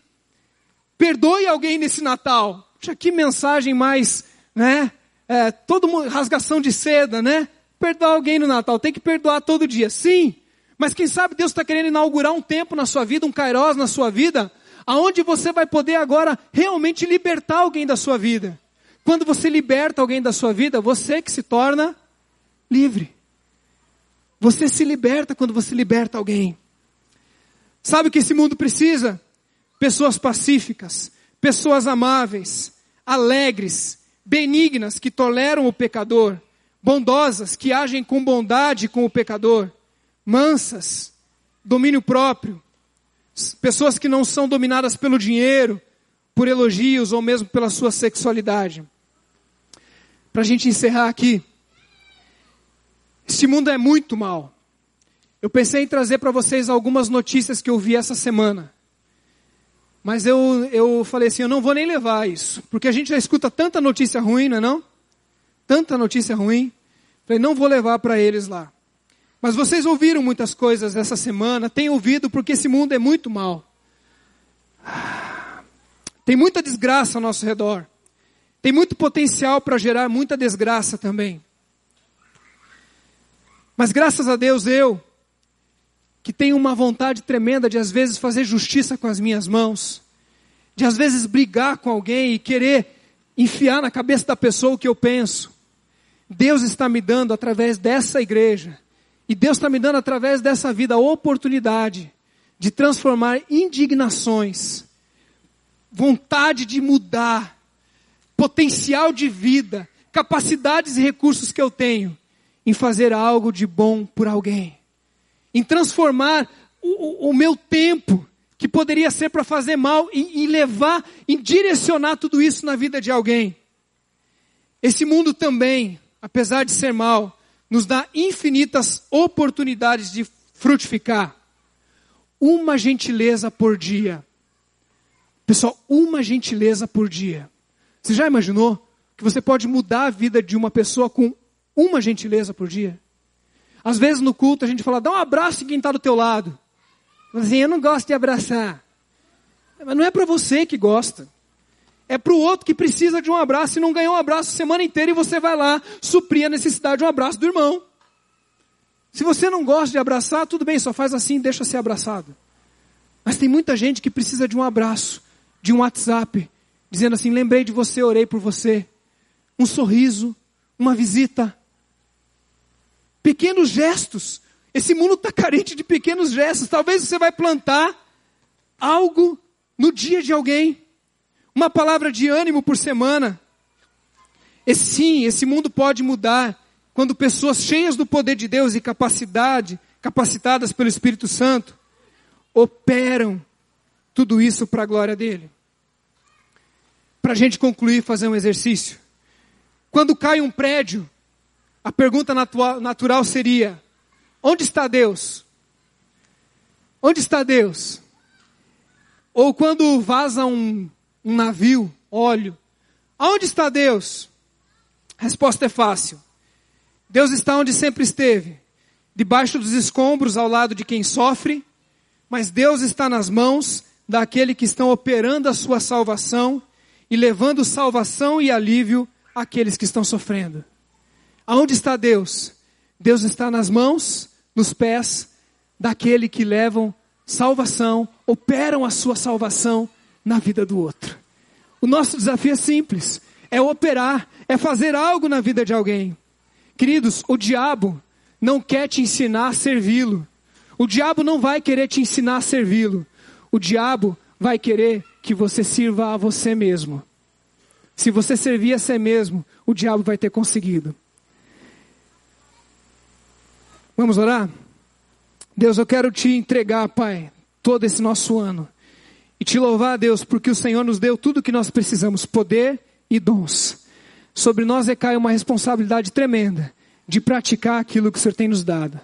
Perdoe alguém nesse Natal. Puxa, que mensagem mais, né? É, todo mundo, rasgação de seda, né? Perdoar alguém no Natal, tem que perdoar todo dia. Sim, mas quem sabe Deus está querendo inaugurar um tempo na sua vida, um kairos na sua vida, aonde você vai poder agora realmente libertar alguém da sua vida. Quando você liberta alguém da sua vida, você que se torna livre. Você se liberta quando você liberta alguém. Sabe o que esse mundo precisa? Pessoas pacíficas, pessoas amáveis, alegres, benignas que toleram o pecador, bondosas que agem com bondade com o pecador, mansas, domínio próprio, pessoas que não são dominadas pelo dinheiro, por elogios ou mesmo pela sua sexualidade. Para a gente encerrar aqui, esse mundo é muito mal. Eu pensei em trazer para vocês algumas notícias que eu vi essa semana. Mas eu, eu falei assim, eu não vou nem levar isso. Porque a gente já escuta tanta notícia ruim, não é não? Tanta notícia ruim. Falei, não vou levar para eles lá. Mas vocês ouviram muitas coisas essa semana, têm ouvido porque esse mundo é muito mal. Tem muita desgraça ao nosso redor. tem muito potencial para gerar muita desgraça também. Mas graças a Deus eu, que tenho uma vontade tremenda de às vezes fazer justiça com as minhas mãos, de às vezes brigar com alguém e querer enfiar na cabeça da pessoa o que eu penso. Deus está me dando através dessa igreja, e Deus está me dando através dessa vida a oportunidade de transformar indignações, vontade de mudar, potencial de vida, capacidades e recursos que eu tenho em fazer algo de bom por alguém, em transformar o, o, o meu tempo que poderia ser para fazer mal e, e levar, em direcionar tudo isso na vida de alguém. Esse mundo também, apesar de ser mal, nos dá infinitas oportunidades de frutificar. Uma gentileza por dia. Pessoal, uma gentileza por dia. Você já imaginou que você pode mudar a vida de uma pessoa com uma gentileza por dia? Às vezes no culto a gente fala, dá um abraço em quem está do teu lado. Assim, eu não gosto de abraçar. Mas não é para você que gosta. É para o outro que precisa de um abraço e não ganhou um abraço a semana inteira e você vai lá suprir a necessidade de um abraço do irmão. Se você não gosta de abraçar, tudo bem, só faz assim, deixa ser abraçado. Mas tem muita gente que precisa de um abraço, de um WhatsApp, dizendo assim: lembrei de você, orei por você. Um sorriso, uma visita. Pequenos gestos esse mundo está carente de pequenos gestos. Talvez você vai plantar algo no dia de alguém. Uma palavra de ânimo por semana. E sim, esse mundo pode mudar quando pessoas cheias do poder de Deus e capacidade, capacitadas pelo Espírito Santo, operam tudo isso para a glória dele. Para a gente concluir, fazer um exercício. Quando cai um prédio, a pergunta natural seria: Onde está Deus? Onde está Deus? Ou quando vaza um, um navio, óleo, aonde está Deus? A resposta é fácil. Deus está onde sempre esteve, debaixo dos escombros ao lado de quem sofre, mas Deus está nas mãos daquele que estão operando a sua salvação e levando salvação e alívio àqueles que estão sofrendo. Aonde está Deus? Deus está nas mãos nos pés daquele que levam salvação, operam a sua salvação na vida do outro. O nosso desafio é simples, é operar, é fazer algo na vida de alguém. Queridos, o diabo não quer te ensinar a servi-lo. O diabo não vai querer te ensinar a servi-lo. O diabo vai querer que você sirva a você mesmo. Se você servir a si mesmo, o diabo vai ter conseguido. Vamos orar? Deus, eu quero te entregar, Pai, todo esse nosso ano. E te louvar, Deus, porque o Senhor nos deu tudo o que nós precisamos, poder e dons. Sobre nós recai uma responsabilidade tremenda de praticar aquilo que o Senhor tem nos dado.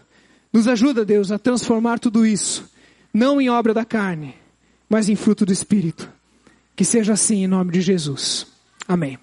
Nos ajuda, Deus, a transformar tudo isso, não em obra da carne, mas em fruto do Espírito. Que seja assim em nome de Jesus. Amém.